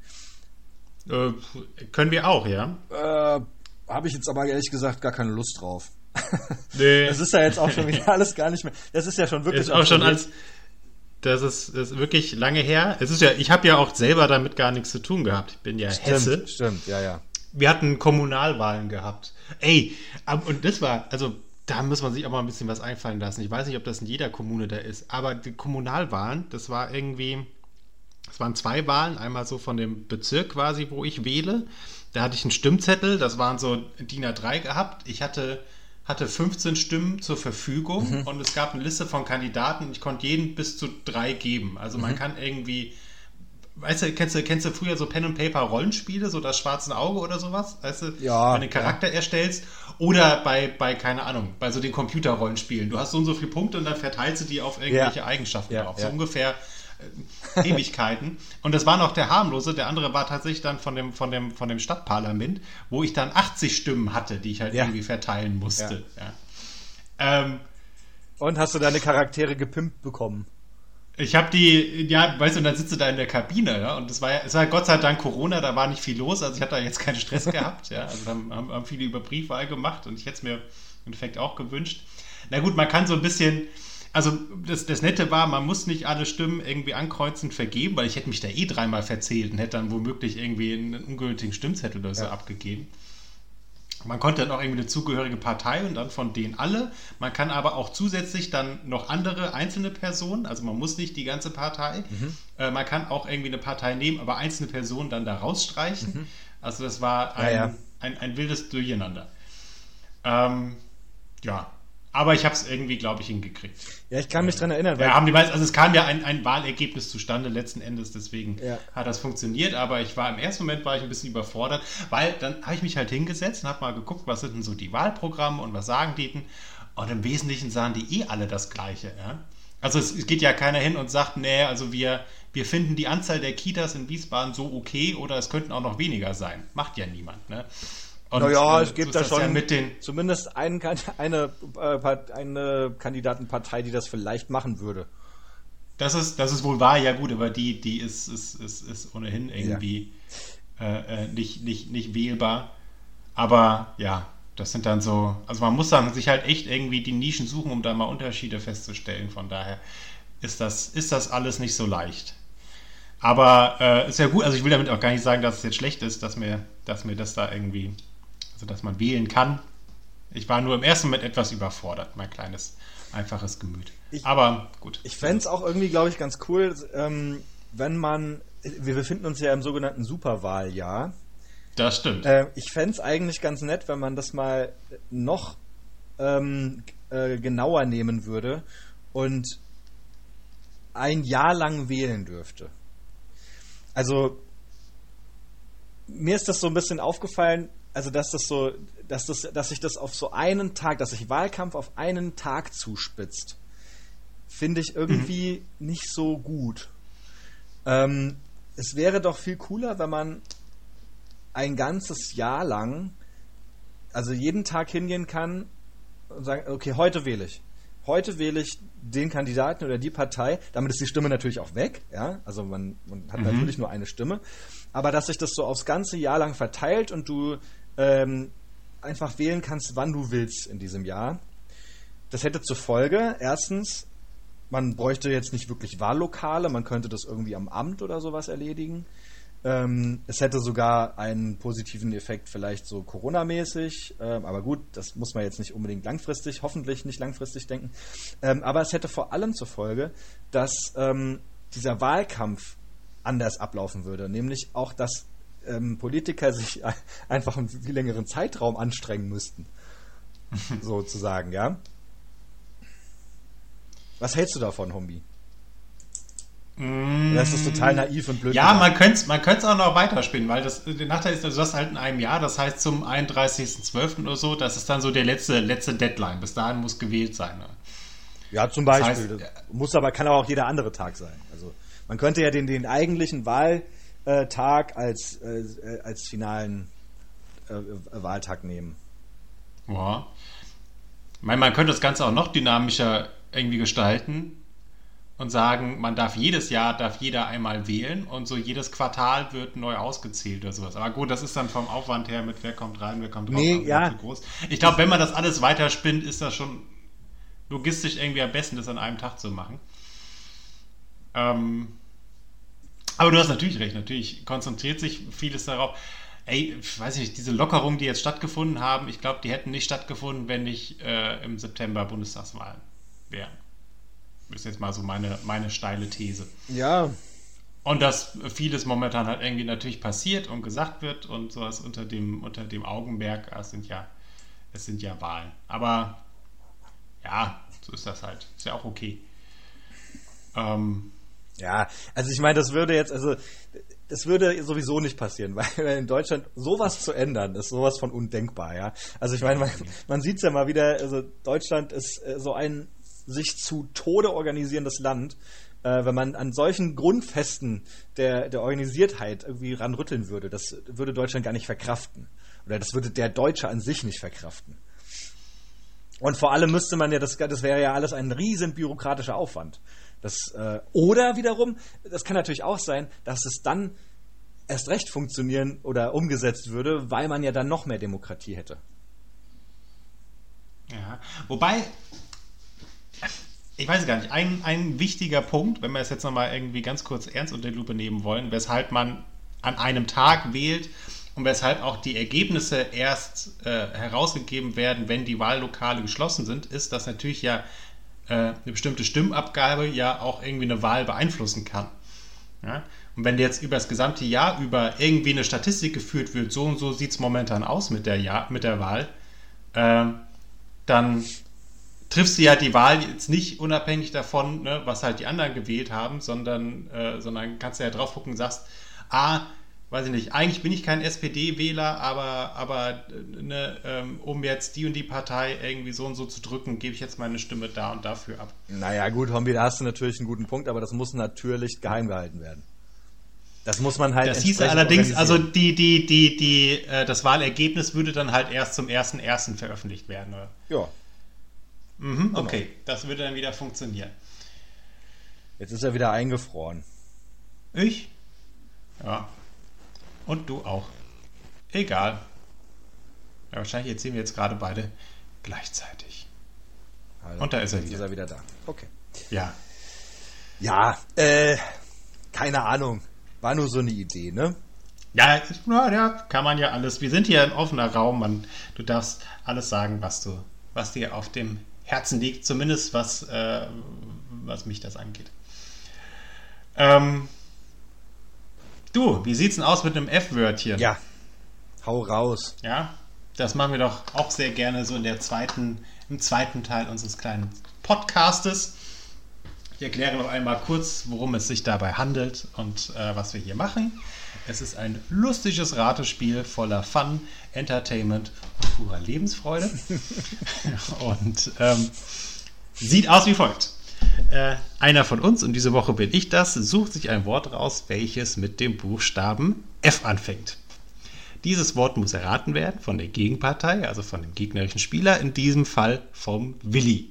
Äh, können wir auch, ja? Äh, habe ich jetzt aber ehrlich gesagt gar keine Lust drauf. Nee. Das ist ja jetzt auch schon wieder alles gar nicht mehr. Das ist ja schon wirklich. ist auch schon als das ist, das ist wirklich lange her. Es ist ja, ich habe ja auch selber damit gar nichts zu tun gehabt. Ich bin ja Hesse. Stimmt, stimmt, ja, ja. Wir hatten Kommunalwahlen gehabt. Ey, und das war, also da muss man sich auch mal ein bisschen was einfallen lassen. Ich weiß nicht, ob das in jeder Kommune da ist, aber die Kommunalwahlen, das war irgendwie, es waren zwei Wahlen, einmal so von dem Bezirk quasi, wo ich wähle. Da hatte ich einen Stimmzettel, das waren so DIN A3 gehabt. Ich hatte, hatte 15 Stimmen zur Verfügung und es gab eine Liste von Kandidaten. Ich konnte jeden bis zu drei geben. Also man kann irgendwie Weißt du, kennst du, kennst du früher so Pen and Paper Rollenspiele, so das schwarze Auge oder sowas? Weißt du, Ja, wenn du einen Charakter erstellst oder bei, bei, keine Ahnung, bei so den Computerrollenspielen. Du hast so und so viele Punkte und dann verteilst du die auf irgendwelche Ja. Eigenschaften Ja, drauf. ja. So ungefähr äh, Ewigkeiten. Und das war noch der harmlose. Der andere war tatsächlich dann von dem, von dem, von dem Stadtparlament, wo ich dann 80 Stimmen hatte, die ich halt Ja. irgendwie verteilen musste. Ja. Ähm, Und hast du deine Charaktere gepimpt bekommen? Ich habe die, ja, weißt du, und dann sitzt du da in der Kabine, ja, und es war ja, es war Gott sei Dank Corona, da war nicht viel los, also ich hatte da jetzt keinen Stress gehabt, ja, also haben, haben, viele über Briefwahl gemacht und ich hätte es mir im Endeffekt auch gewünscht. Na gut, man kann so ein bisschen, also das, das Nette war, man muss nicht alle Stimmen irgendwie ankreuzen vergeben, weil ich hätte mich da eh dreimal verzählt und hätte dann womöglich irgendwie einen ungültigen Stimmzettel oder so abgegeben. Man konnte dann auch irgendwie eine zugehörige Partei und dann von denen alle. Man kann aber auch zusätzlich dann noch andere einzelne Personen, also man muss nicht die ganze Partei. Mhm. Äh, man kann auch irgendwie eine Partei nehmen, aber einzelne Personen dann da rausstreichen. Also das war ein, Mhm. Ja, ja. Ein, ein wildes Durcheinander. Ähm, ja, aber ich habe es irgendwie, glaube ich, hingekriegt. Ja, ich kann mich dran erinnern, weil Ja, haben die meisten, also es kam ja ein, ein Wahlergebnis zustande letzten Endes, deswegen Ja. hat das funktioniert, aber ich war im ersten Moment war ich ein bisschen überfordert, weil dann habe ich mich halt hingesetzt und habe mal geguckt, was sind denn so die Wahlprogramme und was sagen die denn und im Wesentlichen sahen die eh alle das Gleiche, ja. Also es, es geht ja keiner hin und sagt, nee, also wir, wir finden die Anzahl der Kitas in Wiesbaden so okay oder es könnten auch noch weniger sein. Macht ja niemand, ne? Und, naja, äh, es gibt so da schon ja mit den zumindest einen, eine, äh, eine Kandidatenpartei, die das vielleicht machen würde. Das ist, das ist wohl wahr, ja gut, aber die, die ist, ist, ist, ist ohnehin irgendwie äh, äh, nicht, nicht, nicht wählbar. Aber ja, das sind dann so, also man muss dann sich halt echt irgendwie die Nischen suchen, um da mal Unterschiede festzustellen. Von daher ist das, ist das alles nicht so leicht. Aber äh, ist ja gut, also ich will damit auch gar nicht sagen, dass es jetzt schlecht ist, dass mir, dass mir das da irgendwie, also dass man wählen kann. Ich war nur im ersten Moment etwas überfordert, mein kleines, einfaches Gemüt. Ich- Aber gut. Ich fände es auch irgendwie, glaube ich, ganz cool, ähm, wenn man. Wir befinden uns ja im sogenannten Superwahljahr. Das stimmt. Äh, ich fände es eigentlich ganz nett, wenn man das mal noch ähm, äh, genauer nehmen würde und ein Jahr lang wählen dürfte. Also mir ist das so ein bisschen aufgefallen, also dass das so, dass das, dass sich das auf so einen Tag, dass sich Wahlkampf auf einen Tag zuspitzt, finde ich irgendwie nicht so gut. Ähm, es wäre doch viel cooler, wenn man ein ganzes Jahr lang, also jeden Tag hingehen kann und sagen, okay, heute wähle ich. Heute wähle ich den Kandidaten oder die Partei. Damit ist die Stimme natürlich auch weg, ja. Also man, man hat natürlich nur eine Stimme. Aber dass sich das so aufs ganze Jahr lang verteilt und du ähm, einfach wählen kannst, wann du willst in diesem Jahr. Das hätte zur Folge, erstens, man bräuchte jetzt nicht wirklich Wahllokale, man könnte das irgendwie am Amt oder sowas erledigen. Ähm, es hätte sogar einen positiven Effekt, vielleicht so Corona-mäßig, ähm, aber gut, das muss man jetzt nicht unbedingt langfristig, hoffentlich nicht langfristig denken. Ähm, aber es hätte vor allem zur Folge, dass ähm, dieser Wahlkampf anders ablaufen würde, nämlich auch, dass ähm, Politiker sich einfach einen viel längeren Zeitraum anstrengen müssten, sozusagen, ja. Was hältst du davon, Hombi? Mm. Das ist total naiv und blöd. Ja, man könnte es man auch noch weiterspinnen, weil das, der Nachteil ist, du hast halt in einem Jahr, das heißt zum 31.12. oder so, das ist dann so der letzte, letzte Deadline. Bis dahin muss gewählt sein. Ne? Ja, zum Beispiel. Das heißt, muss aber, kann aber auch jeder andere Tag sein. Also man könnte ja den, den eigentlichen Wahltag als, äh, als finalen äh, Wahltag nehmen. Ja. Ich meine, man könnte das Ganze auch noch dynamischer irgendwie gestalten und sagen, man darf jedes Jahr, darf jeder einmal wählen und so jedes Quartal wird neu ausgezählt oder sowas. Aber gut, das ist dann vom Aufwand her mit wer kommt rein, wer kommt raus. Nee, ja. groß. Ich glaube, wenn man das alles weiterspinnt, ist das schon logistisch irgendwie am besten, das an einem Tag zu machen. Ähm, aber du hast natürlich recht, natürlich konzentriert sich vieles darauf. Ey, ich weiß nicht, diese Lockerungen, die jetzt stattgefunden haben, ich glaube, die hätten nicht stattgefunden, wenn nicht äh, im September Bundestagswahlen wären ist jetzt mal so meine, meine steile These. Ja. Und dass vieles momentan halt irgendwie natürlich passiert und gesagt wird und sowas unter dem, unter dem Augenmerk, es sind ja, es sind ja Wahlen. Aber ja, so ist das halt. Ist ja auch okay. Ähm, ja, also ich meine, das würde jetzt, also das würde sowieso nicht passieren, weil in Deutschland sowas zu ändern, ist sowas von undenkbar, ja. Also ich meine, man, man sieht es ja mal wieder, also Deutschland ist äh, so ein sich zu Tode organisierendes Land, äh, wenn man an solchen Grundfesten der, der Organisiertheit irgendwie ranrütteln würde, das würde Deutschland gar nicht verkraften. Oder das würde der Deutsche an sich nicht verkraften. Und vor allem müsste man ja, das, das wäre ja alles ein riesen bürokratischer Aufwand. Das, äh, oder wiederum, das kann natürlich auch sein, dass es dann erst recht funktionieren oder umgesetzt würde, weil man ja dann noch mehr Demokratie hätte. Ja, wobei ich weiß gar nicht, ein, ein wichtiger Punkt, wenn wir es jetzt nochmal irgendwie ganz kurz ernst unter die Lupe nehmen wollen, weshalb man an einem Tag wählt und weshalb auch die Ergebnisse erst äh, herausgegeben werden, wenn die Wahllokale geschlossen sind, ist, dass natürlich ja eine bestimmte Stimmabgabe ja auch irgendwie eine Wahl beeinflussen kann. Ja? Und wenn jetzt über das gesamte Jahr über irgendwie eine Statistik geführt wird, so und so sieht es momentan aus mit der, ja mit der Wahl, äh, dann triffst du ja die Wahl jetzt nicht unabhängig davon, ne, was halt die anderen gewählt haben, sondern, äh, sondern kannst du ja drauf gucken und sagst, ah, weiß ich nicht, eigentlich bin ich kein SPD-Wähler, aber, aber ne, ähm, um jetzt die und die Partei irgendwie so und so zu drücken, gebe ich jetzt meine Stimme da und dafür ab. Naja, gut, Hombi, da hast du natürlich einen guten Punkt, aber das muss natürlich geheim gehalten werden. Das muss man halt. Das hieß allerdings, also die, die, die, die, äh, das Wahlergebnis würde dann halt erst zum 1.1. veröffentlicht werden, oder? Ja. Mhm, genau. okay, genau. das würde dann wieder funktionieren. Jetzt ist er wieder eingefroren. Ich? Ja. Und du auch. Egal. Ja, wahrscheinlich erzählen wir jetzt gerade beide gleichzeitig. Also, Und da ist er wieder. Ist er wieder da. Okay. Ja. Ja, äh, keine Ahnung. War nur so eine Idee, ne? Ja, ja, kann man ja alles. Wir sind hier ein offener Raum, man, du darfst alles sagen, was du, was dir auf dem Herzen liegt, zumindest was, äh, was mich das angeht. Ähm, du, wie sieht's denn aus mit einem F-Wörtchen? Ja, hau raus. Ja, das machen wir doch auch sehr gerne so in der zweiten, im zweiten Teil unseres kleinen Podcastes. Ich erkläre noch einmal kurz, worum es sich dabei handelt und äh, was wir hier machen. Es ist ein lustiges Ratespiel voller Fun, Entertainment und purer Lebensfreude. und ähm, sieht aus wie folgt. Äh, einer von uns, und diese Woche bin ich das, sucht sich ein Wort raus, welches mit dem Buchstaben F anfängt. Dieses Wort muss erraten werden von der Gegenpartei, also von dem gegnerischen Spieler, in diesem Fall vom Willi.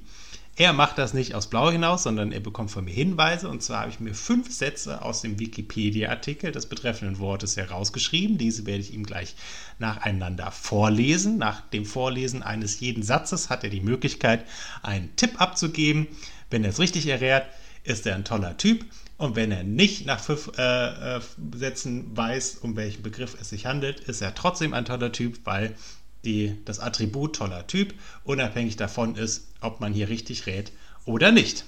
Er macht das nicht aus Blau hinaus, sondern er bekommt von mir Hinweise. Und zwar habe ich mir fünf Sätze aus dem Wikipedia-Artikel des betreffenden Wortes herausgeschrieben. Diese werde ich ihm gleich nacheinander vorlesen. Nach dem Vorlesen eines jeden Satzes hat er die Möglichkeit, einen Tipp abzugeben. Wenn er es richtig errät, ist er ein toller Typ. Und wenn er nicht nach fünf äh, äh, Sätzen weiß, um welchen Begriff es sich handelt, ist er trotzdem ein toller Typ, weil die, das Attribut toller Typ unabhängig davon ist, ob man hier richtig rät oder nicht.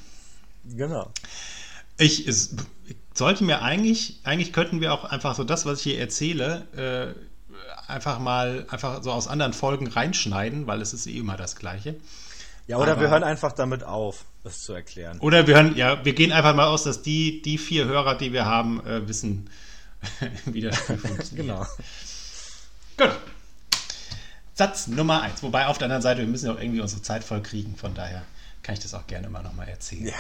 Genau. Ich, es, ich sollte mir eigentlich, eigentlich könnten wir auch einfach so das, was ich hier erzähle, äh, einfach mal einfach so aus anderen Folgen reinschneiden, weil es ist eh immer das Gleiche. Ja, oder Aber- wir hören einfach damit auf, das zu erklären. Oder wir hören, ja, wir gehen einfach mal aus, dass die, die vier Hörer, die wir haben, äh, wissen, wie das funktioniert. Genau. Gut. Satz Nummer eins. Wobei auf der anderen Seite, wir müssen ja auch irgendwie unsere Zeit voll kriegen, von daher kann ich das auch gerne immer nochmal erzählen. Ja.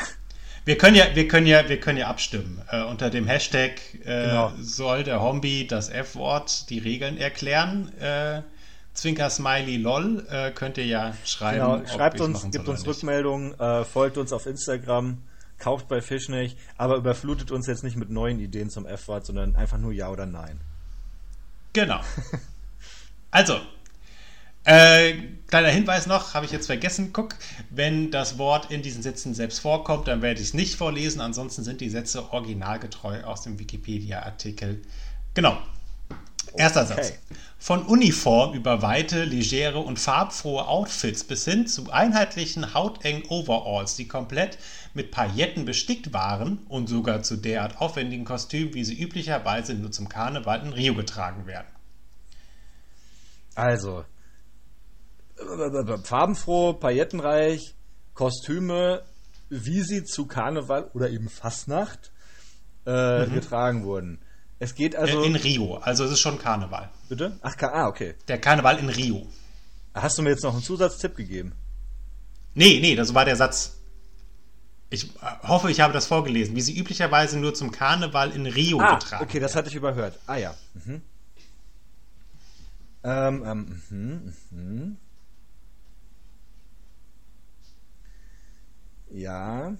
Wir können ja, wir können ja, wir können ja abstimmen. Äh, unter dem Hashtag äh, Genau. soll der Hombi das F-Wort die Regeln erklären. Äh, Zwinker Smiley LOL äh, könnt ihr ja schreiben. Genau, schreibt uns, gibt uns. Rückmeldungen, äh, folgt uns auf Instagram, kauft bei Fisch nicht, aber überflutet uns jetzt nicht mit neuen Ideen zum F-Wort, sondern einfach nur Ja oder Nein. Genau. Also, äh, kleiner Hinweis noch, habe ich jetzt vergessen. Guck, wenn das Wort in diesen Sätzen selbst vorkommt, dann werde ich es nicht vorlesen. Ansonsten sind die Sätze originalgetreu aus dem Wikipedia-Artikel. Genau. Erster Okay. Satz. Von Uniform über weite, legere und farbfrohe Outfits bis hin zu einheitlichen hautengen Overalls, die komplett mit Pailletten bestickt waren und sogar zu derart aufwendigen Kostümen, wie sie üblicherweise nur zum Karneval in Rio getragen werden. Also, farbenfroh, paillettenreich, Kostüme, wie sie zu Karneval oder eben Fastnacht äh, getragen wurden. Es geht also. Äh, in Rio, also es ist schon Karneval. bitte? Ach, ah, okay. Der Karneval in Rio. Hast du mir jetzt noch einen Zusatztipp gegeben? Nee, nee, das war der Satz. Ich äh, hoffe, ich habe das vorgelesen. Wie sie üblicherweise nur zum Karneval in Rio Ah, getragen okay, das hatte ich überhört. Ah ja. Mhm. Ähm, ähm, mhm, mhm. Ja.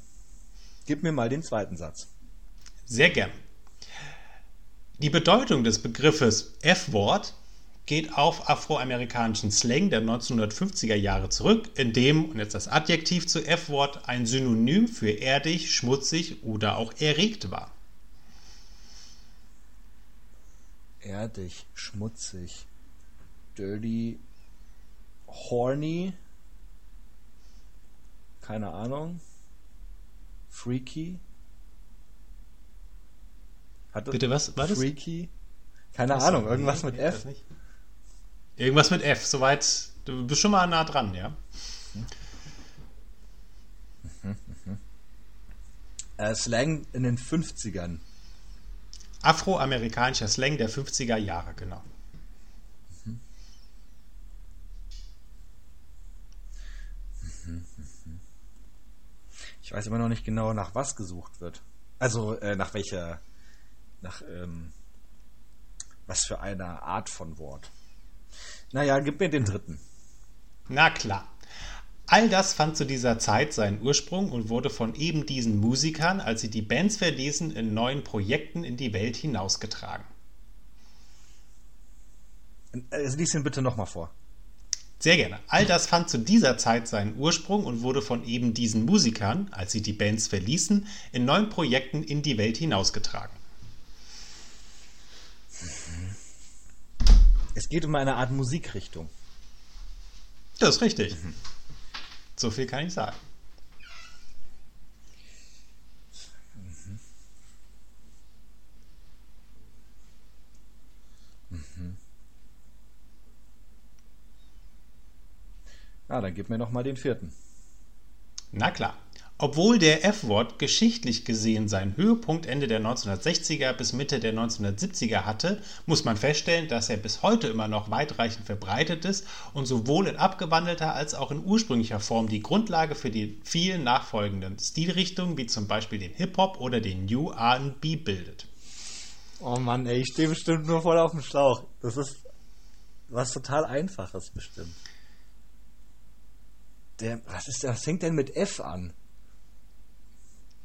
Gib mir mal den zweiten Satz. Sehr gern. Die Bedeutung des Begriffes F-Wort geht auf afroamerikanischen Slang der 1950er Jahre zurück, in dem, und jetzt das Adjektiv zu F-Wort, ein Synonym für erdig, schmutzig oder auch erregt war. Erdig, schmutzig, dirty, horny, keine Ahnung, freaky. Hat Bitte, was war das? Freaky? Keine Achso, Ahnung, irgendwas nee, mit F. nicht. Irgendwas mit F, soweit. Du bist schon mal nah dran, ja? Äh, Slang in den 50ern. Afroamerikanischer Slang der 50er Jahre, genau. Ich weiß immer noch nicht genau, nach was gesucht wird. Also äh, nach welcher, nach ähm, was für einer Art von Wort. Naja, gib mir den dritten. Na klar. All das fand zu dieser Zeit seinen Ursprung und wurde von eben diesen Musikern, als sie die Bands verließen, in neuen Projekten in die Welt hinausgetragen. Also lies ihn bitte nochmal vor. Sehr gerne. All das fand zu dieser Zeit seinen Ursprung und wurde von eben diesen Musikern, als sie die Bands verließen, in neuen Projekten in die Welt hinausgetragen. Es geht um eine Art Musikrichtung. Das ist richtig. So viel kann ich sagen. Ah, dann gib mir nochmal den vierten. Na klar. Obwohl der F-Wort geschichtlich gesehen seinen Höhepunkt Ende der 1960er bis Mitte der 1970er hatte, muss man feststellen, dass er bis heute immer noch weitreichend verbreitet ist und sowohl in abgewandelter als auch in ursprünglicher Form die Grundlage für die vielen nachfolgenden Stilrichtungen, wie zum Beispiel den Hip-Hop oder den New R&B bildet. Oh Mann, ey, ich stehe bestimmt nur voll auf dem Schlauch. Das ist was total Einfaches bestimmt. Der, was ist, was fängt denn mit F an?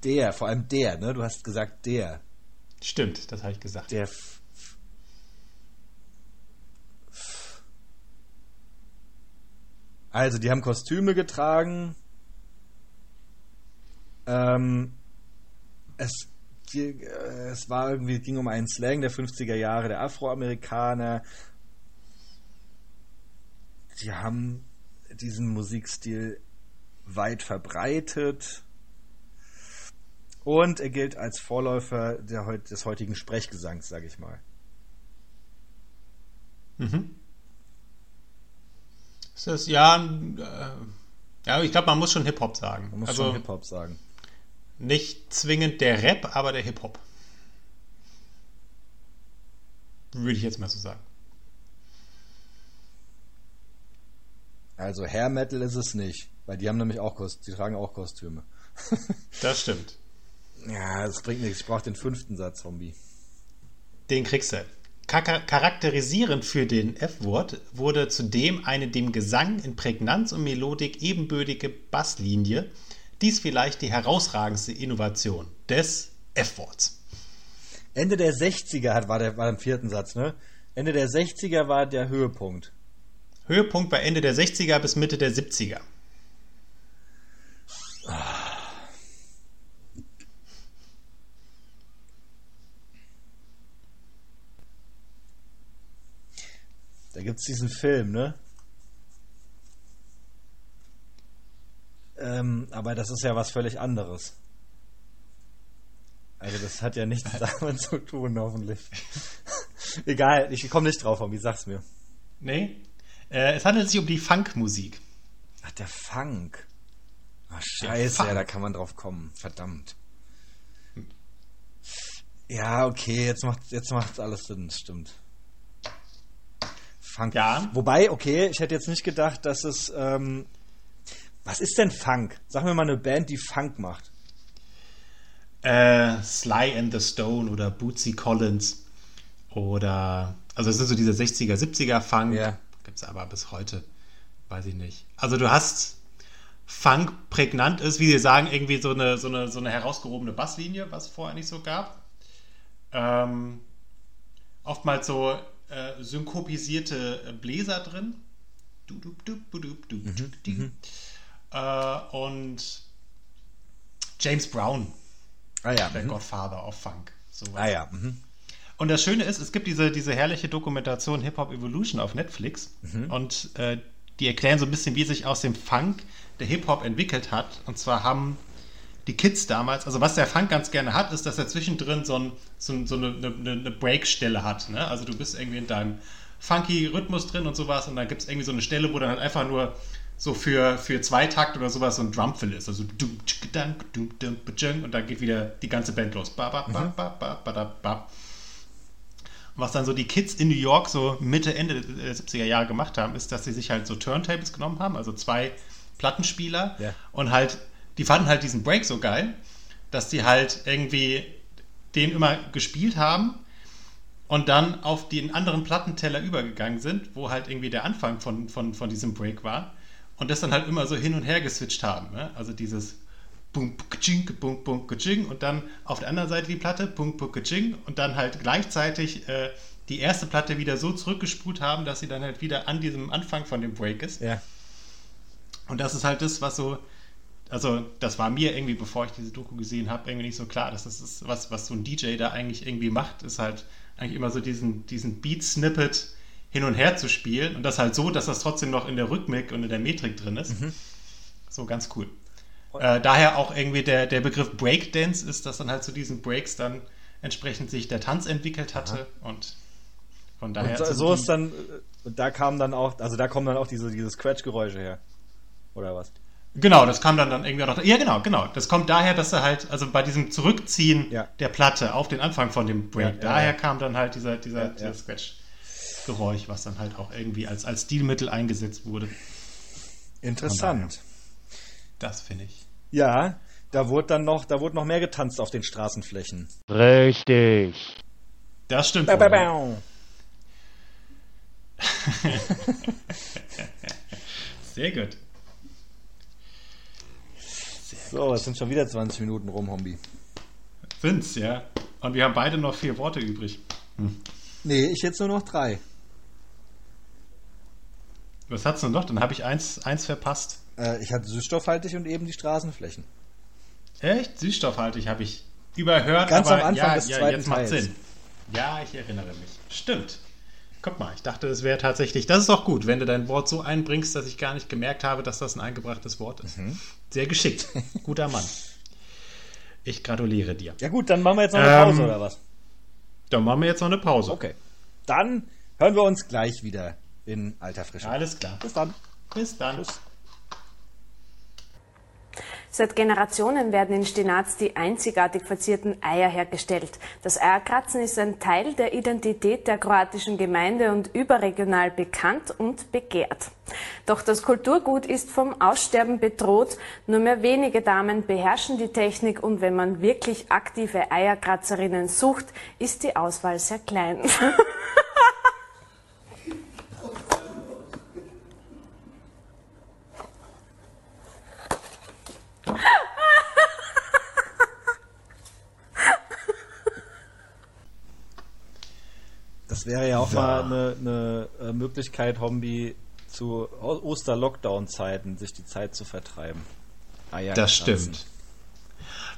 Der, vor allem der, ne? Du hast gesagt der. Stimmt, das habe ich gesagt. Der. F also, die haben Kostüme getragen. Ähm, es, äh, es war irgendwie, ging um einen Slang der 50er Jahre der Afroamerikaner. Die haben diesen Musikstil weit verbreitet. Und er gilt als Vorläufer der, des heutigen Sprechgesangs, sage ich mal. Mhm. Ist das ja, äh, ja, ich glaube, man muss schon Hip-Hop sagen. Man muss also schon Hip-Hop sagen. nicht zwingend der Rap, aber der Hip-Hop. Würde ich jetzt mal so sagen. Also Hair Metal ist es nicht, weil die haben nämlich auch Kost die tragen auch Kostüme. Das stimmt. Ja, das bringt nichts. Ich brauche den fünften Satz, Zombie. Den kriegst du. Char- Charakterisierend für den F-Wort wurde zudem eine dem Gesang in Prägnanz und Melodik ebenbürtige Basslinie. Dies vielleicht die herausragendste Innovation des F-Worts. Ende der 60er hat, war der war im vierten Satz, ne? Ende der 60er war der Höhepunkt. Höhepunkt bei Ende der 60er bis Mitte der 70er. Da gibt's diesen Film, ne? Ähm, aber das ist ja was völlig anderes. Also das hat ja nichts damit zu tun, hoffentlich. Egal, ich komme nicht drauf, wie sag's mir. Nee? Äh, es handelt sich um die Funkmusik. Ach, der Funk. Ach, scheiße, Funk. ja, da kann man drauf kommen. Verdammt. Ja, okay, jetzt macht jetzt macht's alles Sinn, stimmt. Funk. Ja. Wobei, okay, ich hätte jetzt nicht gedacht, dass es. Ähm, was ist denn Funk? Sag mir mal eine Band, die Funk macht. Äh, Sly and the Stone oder Bootsy Collins oder also es sind so diese 60er, 70er Funk. Ja. Gibt's aber bis heute, weiß ich nicht. Also du hast Funk prägnant ist, wie sie sagen, irgendwie so eine, so eine, so eine herausgehobene Basslinie, was es vorher nicht so gab. Ähm, oftmals so äh, synkopisierte äh, Bläser drin. Äh, und James Brown, Ah ja. der Mhm. Godfather of Funk. Sowas. Ah ja. Mhm. Und das Schöne ist, es gibt diese, diese herrliche Dokumentation Hip Hop Evolution auf Netflix und äh, die erklären so ein bisschen, wie sich aus dem Funk der Hip Hop entwickelt hat. Und zwar haben die Kids damals, also was der Funk ganz gerne hat, ist, dass er zwischendrin so, ein, so, ein, so eine, eine, eine Breakstelle hat. Ne? Also du bist irgendwie in deinem funky Rhythmus drin und sowas und dann gibt es irgendwie so eine Stelle, wo dann halt einfach nur so für, für zwei Takt oder sowas so ein Drumfill ist. Also und dann geht wieder die ganze Band los. Ba. Und was dann so die Kids in New York so Mitte, Ende der 70er Jahre gemacht haben, ist, dass sie sich halt so Turntables genommen haben, also zwei Plattenspieler Ja. und halt, die fanden halt diesen Break so geil, dass die halt irgendwie den immer gespielt haben und dann auf den anderen Plattenteller übergegangen sind, wo halt irgendwie der Anfang von, von, von diesem Break war und das dann halt immer so hin und her geswitcht haben. Ne? Also dieses Bum, Pukaching, Bum, Bum, Kaching und dann auf der anderen Seite die Platte, Bum, Pukaching und dann halt gleichzeitig äh, die erste Platte wieder so zurückgespult haben, dass sie dann halt wieder an diesem Anfang von dem Break ist. Ja. Und das ist halt das, was so, also das war mir irgendwie, bevor ich diese Doku gesehen habe, irgendwie nicht so klar, dass das ist, was, was so ein DJ da eigentlich irgendwie macht, ist halt eigentlich immer so diesen, diesen Beat-Snippet hin und her zu spielen und das halt so, dass das trotzdem noch in der Rhythmik und in der Metrik drin ist. So ganz cool. Äh, daher auch irgendwie der, der Begriff Breakdance ist, dass dann halt zu diesen Breaks dann entsprechend sich der Tanz entwickelt hatte und von daher. Und so, also so ist dann, äh, und da kam dann auch, also da kommen dann auch diese, diese Scratch-Geräusche her. Oder was? Genau, das kam dann, dann irgendwie auch noch. Ja, genau, genau. Das kommt daher, dass er halt, also bei diesem Zurückziehen Ja. der Platte auf den Anfang von dem Break, Ja, daher ja. kam dann halt dieser, dieser, Ja, dieser ja. Scratch-Geräusch, was dann halt auch irgendwie als, als Stilmittel eingesetzt wurde. Interessant. Das finde ich. Ja, da wurde dann noch, da wurde noch mehr getanzt auf den Straßenflächen. Richtig. Das stimmt. Ba, ba, ba. Sehr gut. So, es sind schon wieder 20 Minuten rum, Hombi. Sind's, ja. Und wir haben beide noch vier Worte übrig. Nee, ich jetzt nur noch drei. Was hat's denn noch? Dann habe ich eins, eins verpasst. Äh, ich hatte süßstoffhaltig und eben die Straßenflächen. Echt? Süßstoffhaltig habe ich überhört. Ganz aber am Anfang ja, des ja, zweiten jetzt macht Teils. Sinn. Ja, ich erinnere mich. Stimmt. Guck mal, ich dachte, es wäre tatsächlich. Das ist doch gut, wenn du dein Wort so einbringst, dass ich gar nicht gemerkt habe, dass das ein eingebrachtes Wort ist. Mhm. Sehr geschickt. Guter Mann. Ich gratuliere dir. Ja gut, dann machen wir jetzt noch eine Ähm, Pause oder was? Dann machen wir jetzt noch eine Pause. Okay. Dann hören wir uns gleich wieder in alter Frische. Alles klar. Bis dann. Bis dann. Seit Generationen werden in Stinaz die einzigartig verzierten Eier hergestellt. Das Eierkratzen ist ein Teil der Identität der kroatischen Gemeinde und überregional bekannt und begehrt. Doch das Kulturgut ist vom Aussterben bedroht. Nur mehr wenige Damen beherrschen die Technik und wenn man wirklich aktive Eierkratzerinnen sucht, ist die Auswahl sehr klein. Das wäre ja auch So. mal eine, eine äh, Möglichkeit, Hombi zu Oster-Lockdown-Zeiten sich die Zeit zu vertreiben. Eier Das kratzen. stimmt.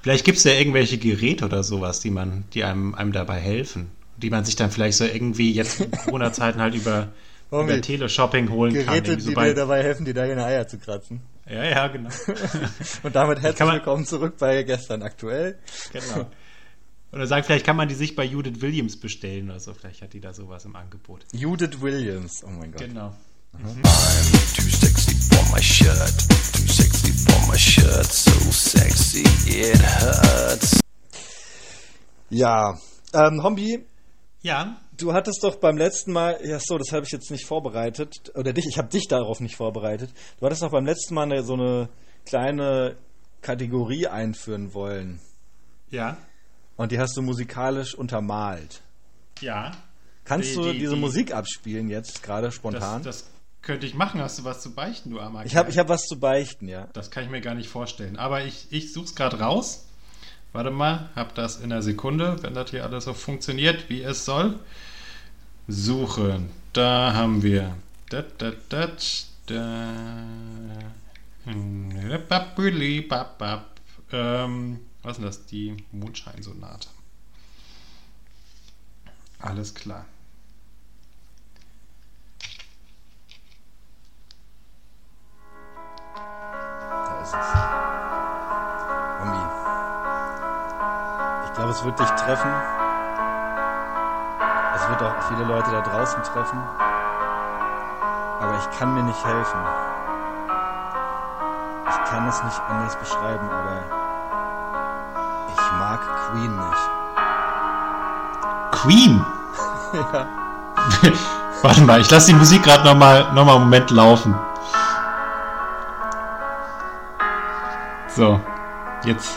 Vielleicht gibt es ja irgendwelche Geräte oder sowas, die man, die einem, einem dabei helfen. Die man sich dann vielleicht so irgendwie jetzt in Corona-Zeiten halt über, über Teleshopping holen kann. Geräte, Irgendwie so die dir dabei helfen, dir deine Eier zu kratzen. ja, ja, genau. Und damit herzlich Kann man- willkommen zurück bei gestern aktuell. genau. Oder sagen, vielleicht kann man die sich bei Judith Williams bestellen oder so. Vielleicht hat die da sowas im Angebot. Judith Williams. Oh mein Gott. Genau. Too sexy for my shirt. Too sexy for my shirt. So sexy it hurts. Ja. Ähm, Hombi, Ja, du hattest doch beim letzten Mal, ja so, das habe ich jetzt nicht vorbereitet, oder dich, ich habe dich darauf nicht vorbereitet. Du hattest doch beim letzten Mal eine, so eine kleine Kategorie einführen wollen. ja, Und die hast du musikalisch untermalt. ja. Kannst Die- du die- diese die- Musik abspielen jetzt, gerade Das, spontan? das könnte ich machen. Hast du was zu beichten, du armer ich habe ich hab was zu beichten, ja. Das kann ich mir gar nicht vorstellen. Aber ich, ich suche es gerade raus. Warte mal, hab das in einer Sekunde, wenn das hier alles so funktioniert, wie es soll. Suchen. Da haben wir. Da, da, da, da. Hm. Ähm, was ist das? Die Mondscheinsonate. Alles klar. Da ist es. Hombi. Ich glaube, es wird dich treffen. Es wird auch viele Leute da draußen treffen. Aber ich kann mir nicht helfen. Ich kann es nicht anders beschreiben, aber ich mag Queen nicht. Queen! Ja. Warte mal, ich lasse die Musik gerade nochmal noch mal einen Moment laufen. So, jetzt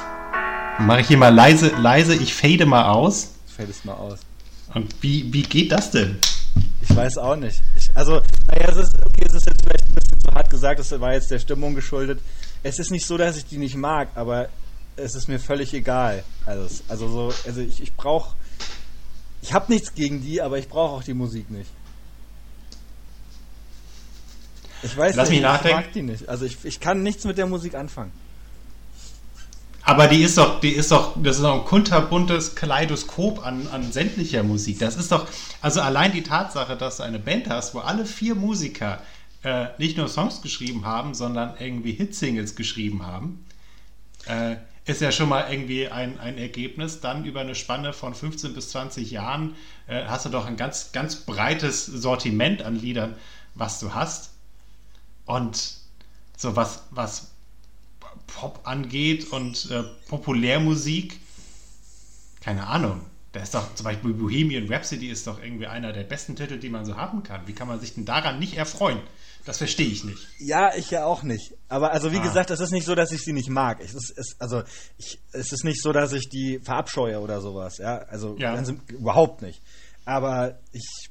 mache ich hier mal leise, leise, ich fade mal aus. Fällt es mal aus. Und wie, wie geht das denn? Ich weiß auch nicht. Ich, also, naja, es ist, okay, es ist jetzt vielleicht ein bisschen zu hart gesagt, das war jetzt der Stimmung geschuldet. Es ist nicht so, dass ich die nicht mag, aber es ist mir völlig egal. Also, also so, also ich, ich brauche, ich habe nichts gegen die, aber ich brauche auch die Musik nicht. Ich weiß Lass nicht, mich nachdenken. ich mag die nicht. Also ich, ich kann nichts mit der Musik anfangen. Aber die ist doch, die ist doch, das ist doch ein kunterbuntes Kaleidoskop an, an sämtlicher Musik. Das ist doch, also allein die Tatsache, dass du eine Band hast, wo alle vier Musiker äh, nicht nur Songs geschrieben haben, sondern irgendwie Hitsingles geschrieben haben, äh, ist ja schon mal irgendwie ein, ein Ergebnis. Dann über eine Spanne von 15 bis 20 Jahren äh, hast du doch ein ganz, ganz breites Sortiment an Liedern, was du hast. Und so was, was Pop angeht und äh, Populärmusik, keine Ahnung. Da ist doch zum Beispiel Bohemian Rhapsody ist doch irgendwie einer der besten Titel, die man so haben kann. Wie kann man sich denn daran nicht erfreuen? Das verstehe ich nicht. Ja, ich ja auch nicht. Aber also wie Ah. gesagt, es ist nicht so, dass ich sie nicht mag. Es ist, es, also ich, es ist nicht so, dass ich die verabscheue oder sowas. Ja, also Ja. ganz überhaupt nicht. Aber ich,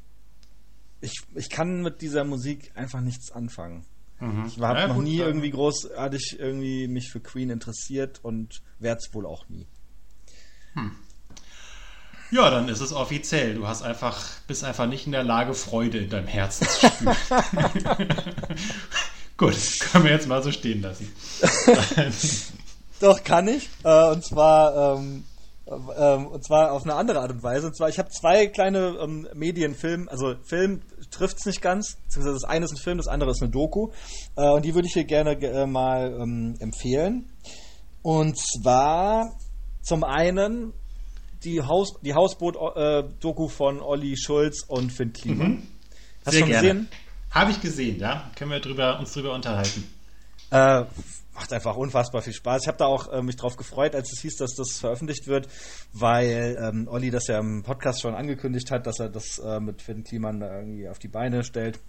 ich, ich kann mit dieser Musik einfach nichts anfangen. Mhm. Ich habe ja, noch gut, nie irgendwie großartig irgendwie mich für Queen interessiert und werde es wohl auch nie. Hm. Ja, dann ist es offiziell. Du hast einfach, bist einfach nicht in der Lage, Freude in deinem Herzen zu spüren. Gut, können wir jetzt mal so stehen lassen. Doch, kann ich. Äh, und zwar, ähm, ähm, und zwar auf eine andere Art und Weise. Und zwar, ich habe zwei kleine ähm, Medienfilme, also Film trifft es nicht ganz. Das eine ist ein Film, das andere ist eine Doku. Äh, und die würde ich hier gerne äh, mal ähm, empfehlen. Und zwar zum einen die, Haus, die Hausboot-Doku äh, von Olli Schulz und Finn Kliman. Mhm. Hast du schon gerne. gesehen? Habe ich gesehen, ja. Können wir drüber, uns drüber unterhalten. Äh, macht einfach unfassbar viel Spaß. Ich habe da auch äh, mich drauf gefreut, als es hieß, dass das veröffentlicht wird, weil ähm, Olli das ja im Podcast schon angekündigt hat, dass er das äh, mit Finn Kliman irgendwie auf die Beine stellt.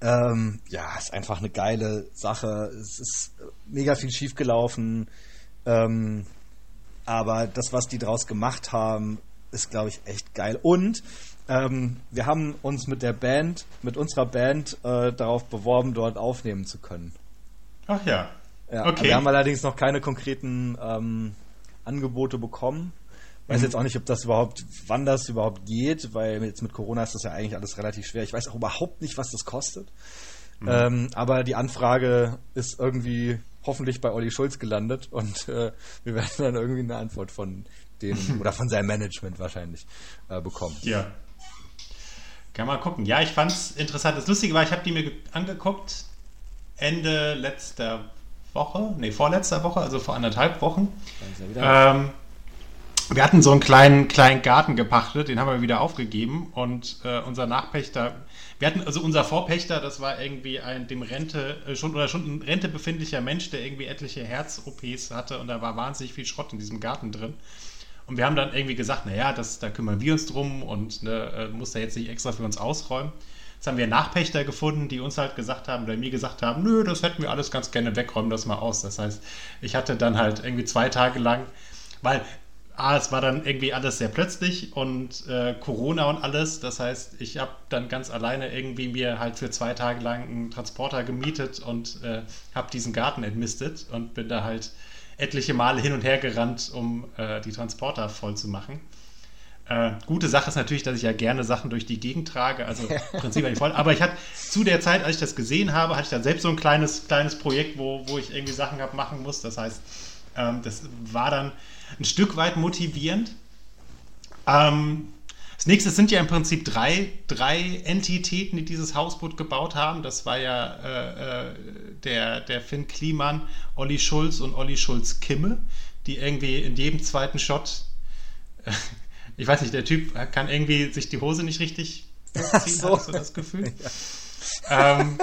Ähm, ja, ist einfach eine geile Sache. Es ist mega viel schiefgelaufen. Ähm, aber das, was die draus gemacht haben, ist, glaube ich, echt geil. Und ähm, wir haben uns mit der Band, mit unserer Band äh, darauf beworben, dort aufnehmen zu können. Ach ja. ja okay. Wir haben allerdings noch keine konkreten ähm, Angebote bekommen. Weiß mhm. jetzt auch nicht, ob das überhaupt, wann das überhaupt geht, weil jetzt mit Corona ist das ja eigentlich alles relativ schwer. Ich weiß auch überhaupt nicht, was das kostet. Mhm. Ähm, aber die Anfrage ist irgendwie hoffentlich bei Olli Schulz gelandet und äh, wir werden dann irgendwie eine Antwort von dem oder von seinem Management wahrscheinlich äh, bekommen. Ja. Kann mal gucken. Ja, ich fand es interessant. Das Lustige war, ich habe die mir angeguckt Ende letzter Woche, nee, vorletzter Woche, also vor anderthalb Wochen. Ähm, wir hatten so einen kleinen, kleinen Garten gepachtet, den haben wir wieder aufgegeben und äh, unser Nachpächter wir hatten also unser Vorpächter, das war irgendwie ein dem Rente äh, schon oder schon ein Rente befindlicher Mensch, der irgendwie etliche Herz-OPs hatte und da war wahnsinnig viel Schrott in diesem Garten drin. Und wir haben dann irgendwie gesagt, naja, das, da kümmern wir uns drum und ne, äh, muss da jetzt nicht extra für uns ausräumen. Jetzt haben wir Nachpächter gefunden, die uns halt gesagt haben, oder mir gesagt haben, nö, das hätten wir alles ganz gerne wegräumen, das mal aus. Das heißt, ich hatte dann halt irgendwie zwei Tage lang, weil ah, es war dann irgendwie alles sehr plötzlich und äh, Corona und alles. Das heißt, ich habe dann ganz alleine irgendwie mir halt für zwei Tage lang einen Transporter gemietet und äh, habe diesen Garten entmistet und bin da halt etliche Male hin und her gerannt, um äh, die Transporter voll zu machen. Äh, gute Sache ist natürlich, dass ich ja gerne Sachen durch die Gegend trage, also im Prinzip eigentlich voll. Aber ich hatte zu der Zeit, als ich das gesehen habe, hatte ich dann selbst so ein kleines, kleines Projekt, wo, wo ich irgendwie Sachen hab machen muss. Das heißt, ähm, das war dann ein Stück weit motivierend. Ähm, das nächste sind ja im Prinzip drei, drei Entitäten, die dieses Hausboot gebaut haben. Das war ja äh, äh, der, der Finn Kliman, Olli Schulz und Olli Schulz-Kimme, die irgendwie in jedem zweiten Shot, ich weiß nicht, der Typ kann irgendwie sich die Hose nicht richtig hochziehen, so. du das Gefühl? Ja. Ähm,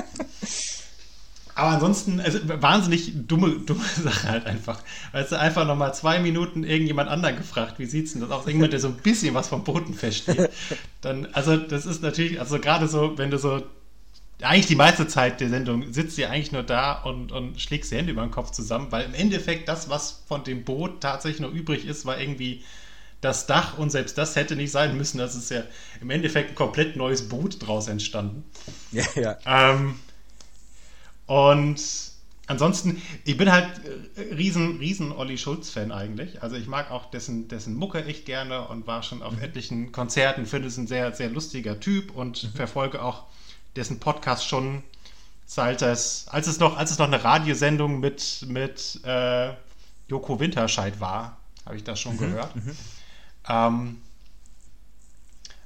aber ansonsten, also wahnsinnig dumme, dumme Sache halt einfach. Weißt du, einfach nochmal zwei Minuten irgendjemand anderen gefragt, wie sieht's denn das aus? Irgendjemand, der so ein bisschen was vom Boden versteht. Dann, also das ist natürlich, also gerade so, wenn du so, eigentlich die meiste Zeit der Sendung sitzt ihr eigentlich nur da und, und schlägst die Hände über den Kopf zusammen, weil im Endeffekt das, was von dem Boot tatsächlich noch übrig ist, war irgendwie das Dach und selbst das hätte nicht sein müssen. Das ist ja im Endeffekt ein komplett neues Boot draus entstanden. Ja, ja. Ähm, und ansonsten, ich bin halt äh, riesen, riesen Olli Schulz-Fan eigentlich. Also ich mag auch dessen, dessen Mucke echt gerne und war schon auf mhm. etlichen Konzerten, finde es ein sehr, sehr lustiger Typ und mhm. verfolge auch dessen Podcast schon seit es, als es noch, als es noch eine Radiosendung mit, mit äh, Joko Winterscheid war, habe ich das schon mhm. gehört. Ähm,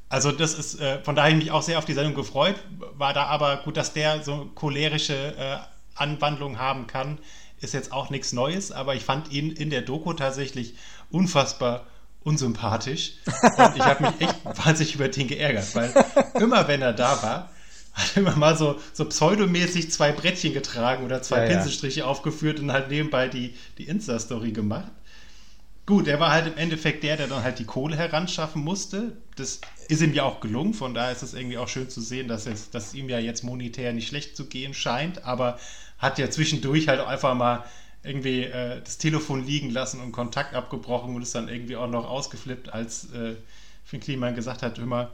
also das ist, äh, von daher mich auch sehr auf die Sendung gefreut, war da aber gut, dass der so cholerische äh, Anwandlungen haben kann, ist jetzt auch nichts Neues, aber ich fand ihn in der Doku tatsächlich unfassbar unsympathisch und ich habe mich echt wahnsinnig über den geärgert, weil immer wenn er da war, hat er immer mal so, so pseudomäßig zwei Brettchen getragen oder zwei ja, Pinselstriche ja. aufgeführt und halt nebenbei die, die Insta-Story gemacht. Gut, er war halt im Endeffekt der, der dann halt die Kohle heranschaffen musste. Das ist ihm ja auch gelungen, von daher ist es irgendwie auch schön zu sehen, dass es, dass ihm ja jetzt monetär nicht schlecht zu gehen scheint, aber hat ja zwischendurch halt einfach mal irgendwie äh, das Telefon liegen lassen und Kontakt abgebrochen und ist dann irgendwie auch noch ausgeflippt, als äh, Finn Kliman gesagt hat, immer,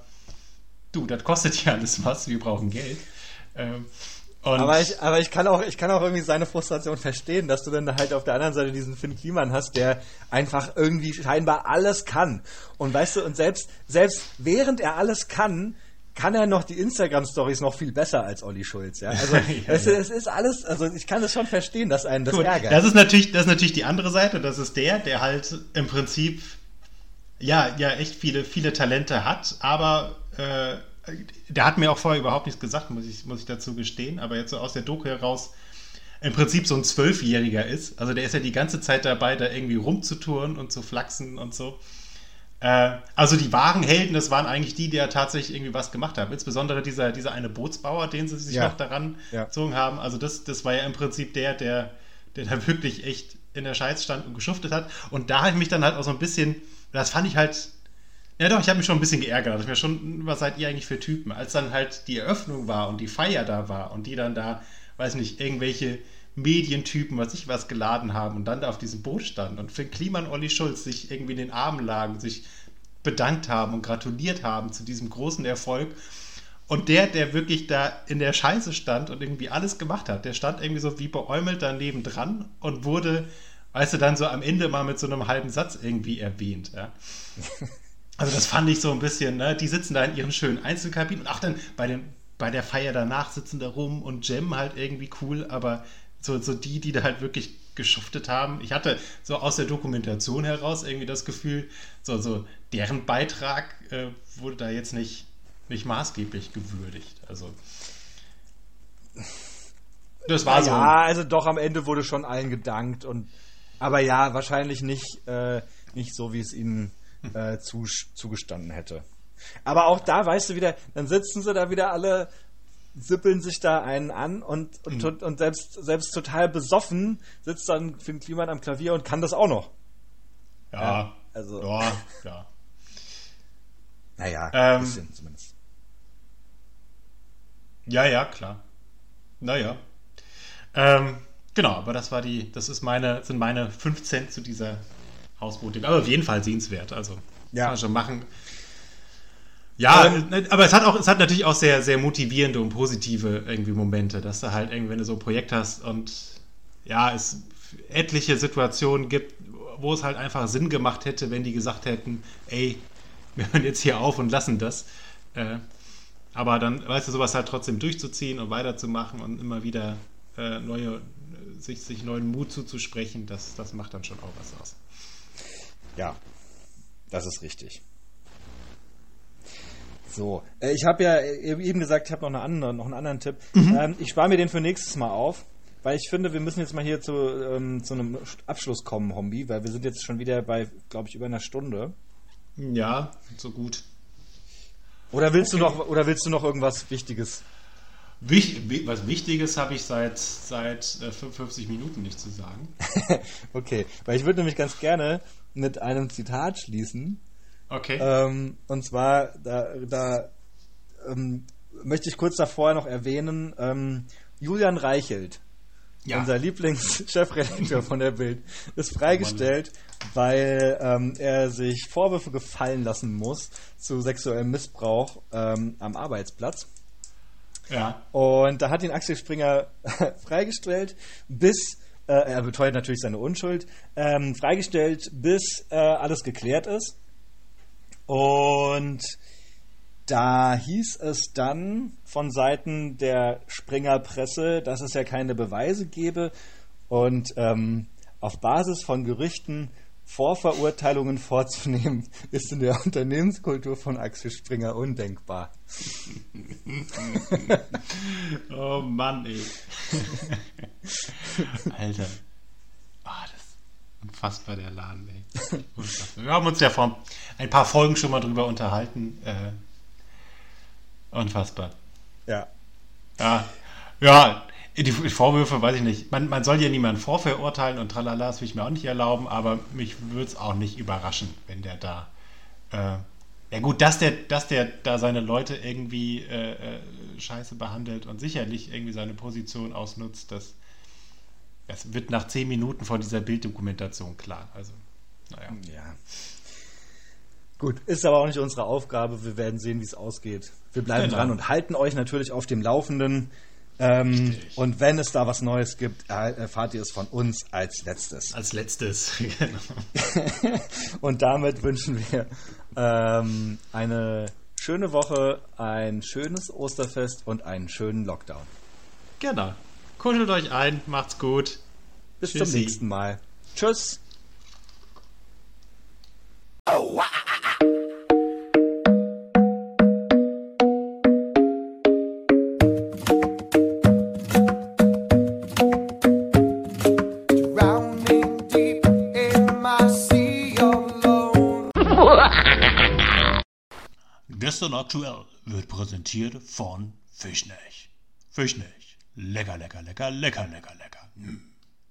du, das kostet ja alles was, wir brauchen Geld. Ähm, Und aber ich, aber ich kann auch, ich kann auch irgendwie seine Frustration verstehen, dass du dann halt auf der anderen Seite diesen Finn Kliman hast, der einfach irgendwie scheinbar alles kann. Und weißt du, und selbst, selbst während er alles kann, kann er noch die Instagram-Stories noch viel besser als Olli Schulz, ja. Also ja, weißt du, es ist alles, also ich kann es schon verstehen, dass einen das Gut, ärgert. Das ist natürlich, das ist natürlich die andere Seite. Das ist der, der halt im Prinzip ja, ja, echt viele, viele Talente hat, aber äh, der hat mir auch vorher überhaupt nichts gesagt, muss ich, muss ich dazu gestehen, aber jetzt so aus der Doku heraus im Prinzip so ein Zwölfjähriger ist. Also der ist ja die ganze Zeit dabei, da irgendwie rumzutouren und zu flachsen und so. Äh, also die wahren Helden, das waren eigentlich die, die ja tatsächlich irgendwie was gemacht haben. Insbesondere dieser, dieser eine Bootsbauer, den sie sich ja. noch daran ja. gezogen haben. Also das, das war ja im Prinzip der, der, der da wirklich echt in der Scheiß stand und geschuftet hat. Und da habe ich mich dann halt auch so ein bisschen, das fand ich halt ja, doch, ich habe mich schon ein bisschen geärgert. Ich mir schon, was seid ihr eigentlich für Typen? Als dann halt die Eröffnung war und die Feier da war und die dann da, weiß nicht, irgendwelche Medientypen, was ich was geladen haben und dann da auf diesem Boot standen und für Kliman Olli Schulz sich irgendwie in den Armen lagen, sich bedankt haben und gratuliert haben zu diesem großen Erfolg. Und der, der wirklich da in der Scheiße stand und irgendwie alles gemacht hat, der stand irgendwie so wie beäumelt daneben dran und wurde, weißt du, dann so am Ende mal mit so einem halben Satz irgendwie erwähnt. Ja. Also das fand ich so ein bisschen, ne? Die sitzen da in ihren schönen Einzelkabinen und auch dann bei, den, bei der Feier danach sitzen da rum und jammen halt irgendwie cool, aber so, so die, die da halt wirklich geschuftet haben. Ich hatte so aus der Dokumentation heraus irgendwie das Gefühl, so, so deren Beitrag äh, wurde da jetzt nicht, nicht maßgeblich gewürdigt. Also das war ja, so. Ja, also doch am Ende wurde schon allen gedankt und aber ja, wahrscheinlich nicht, äh, nicht so, wie es ihnen äh, zu, zugestanden hätte. Aber auch da, weißt du wieder, dann sitzen sie da wieder alle, sippeln sich da einen an und, und, mhm. und selbst, selbst total besoffen sitzt dann Finn Kliman am Klavier und kann das auch noch. Ja, ja also. Ja, ja. Naja, ähm, ein bisschen zumindest. Ja, ja, klar. Naja. Ähm, genau, aber das war die, das ist meine, sind meine 5 Cent zu dieser Hausbooting. Aber auf jeden Fall sehenswert. Also, ja. kann man schon machen. Ja, ähm, ne, aber es hat auch, es hat natürlich auch sehr, sehr motivierende und positive irgendwie Momente, dass du halt irgendwie, wenn du so ein Projekt hast und ja, es etliche Situationen gibt, wo es halt einfach Sinn gemacht hätte, wenn die gesagt hätten, ey, wir hören jetzt hier auf und lassen das. Äh, aber dann, weißt du, sowas halt trotzdem durchzuziehen und weiterzumachen und immer wieder äh, neue, sich, sich neuen Mut zuzusprechen, das, das macht dann schon auch was aus. Ja, das ist richtig. So, äh, ich habe ja eben gesagt, ich habe noch, eine andere, noch einen anderen Tipp. Mhm. Ähm, ich spare mir den für nächstes Mal auf, weil ich finde, wir müssen jetzt mal hier zu, ähm, zu einem Abschluss kommen, Hombi, weil wir sind jetzt schon wieder bei, glaube ich, über einer Stunde. Ja, so gut. Oder willst okay. du noch, oder willst du noch irgendwas Wichtiges? Wich, was Wichtiges habe ich seit, seit 55 äh, Minuten nicht zu sagen. okay, weil ich würde nämlich ganz gerne mit einem Zitat schließen. Okay. Ähm, und zwar, da, da ähm, möchte ich kurz davor noch erwähnen, ähm, Julian Reichelt, ja. unser Lieblingschefredakteur von der Bild, ist freigestellt, oh weil ähm, er sich Vorwürfe gefallen lassen muss zu sexuellem Missbrauch ähm, am Arbeitsplatz. Ja. Und da hat ihn Axel Springer freigestellt, bis äh, er beteuert natürlich seine Unschuld, ähm, freigestellt, bis äh, alles geklärt ist. Und da hieß es dann von Seiten der Springer Presse, dass es ja keine Beweise gebe und ähm, auf Basis von Gerüchten Vorverurteilungen vorzunehmen, ist in der Unternehmenskultur von Axel Springer undenkbar. oh Mann, ey. Alter. Oh, das ist unfassbar, der Laden, ey. Unfassbar. Wir haben uns ja vor ein paar Folgen schon mal drüber unterhalten. Äh, unfassbar. Ja. Ja. Ja, die Vorwürfe, weiß ich nicht. Man, man soll ja niemanden vorverurteilen und tralala, das will ich mir auch nicht erlauben, aber mich würde es auch nicht überraschen, wenn der da. Äh, ja, gut, dass der, dass der da seine Leute irgendwie äh, äh, scheiße behandelt und sicherlich irgendwie seine Position ausnutzt, das, das wird nach zehn Minuten vor dieser Bilddokumentation klar. Also, naja. Ja. Gut, ist aber auch nicht unsere Aufgabe. Wir werden sehen, wie es ausgeht. Wir bleiben genau. dran und halten euch natürlich auf dem Laufenden. Ähm, und wenn es da was Neues gibt, er- erfahrt ihr es von uns als letztes. Als letztes. genau. und damit wünschen wir ähm, eine schöne Woche, ein schönes Osterfest und einen schönen Lockdown. genau. Kuschelt euch ein, macht's gut. Bis Tschüssi. zum nächsten Mal. Tschüss. Drowning Gestern aktuell wird präsentiert von Fischnech. Fischnech. Lecker, lecker, lecker, lecker, lecker, lecker. Mm.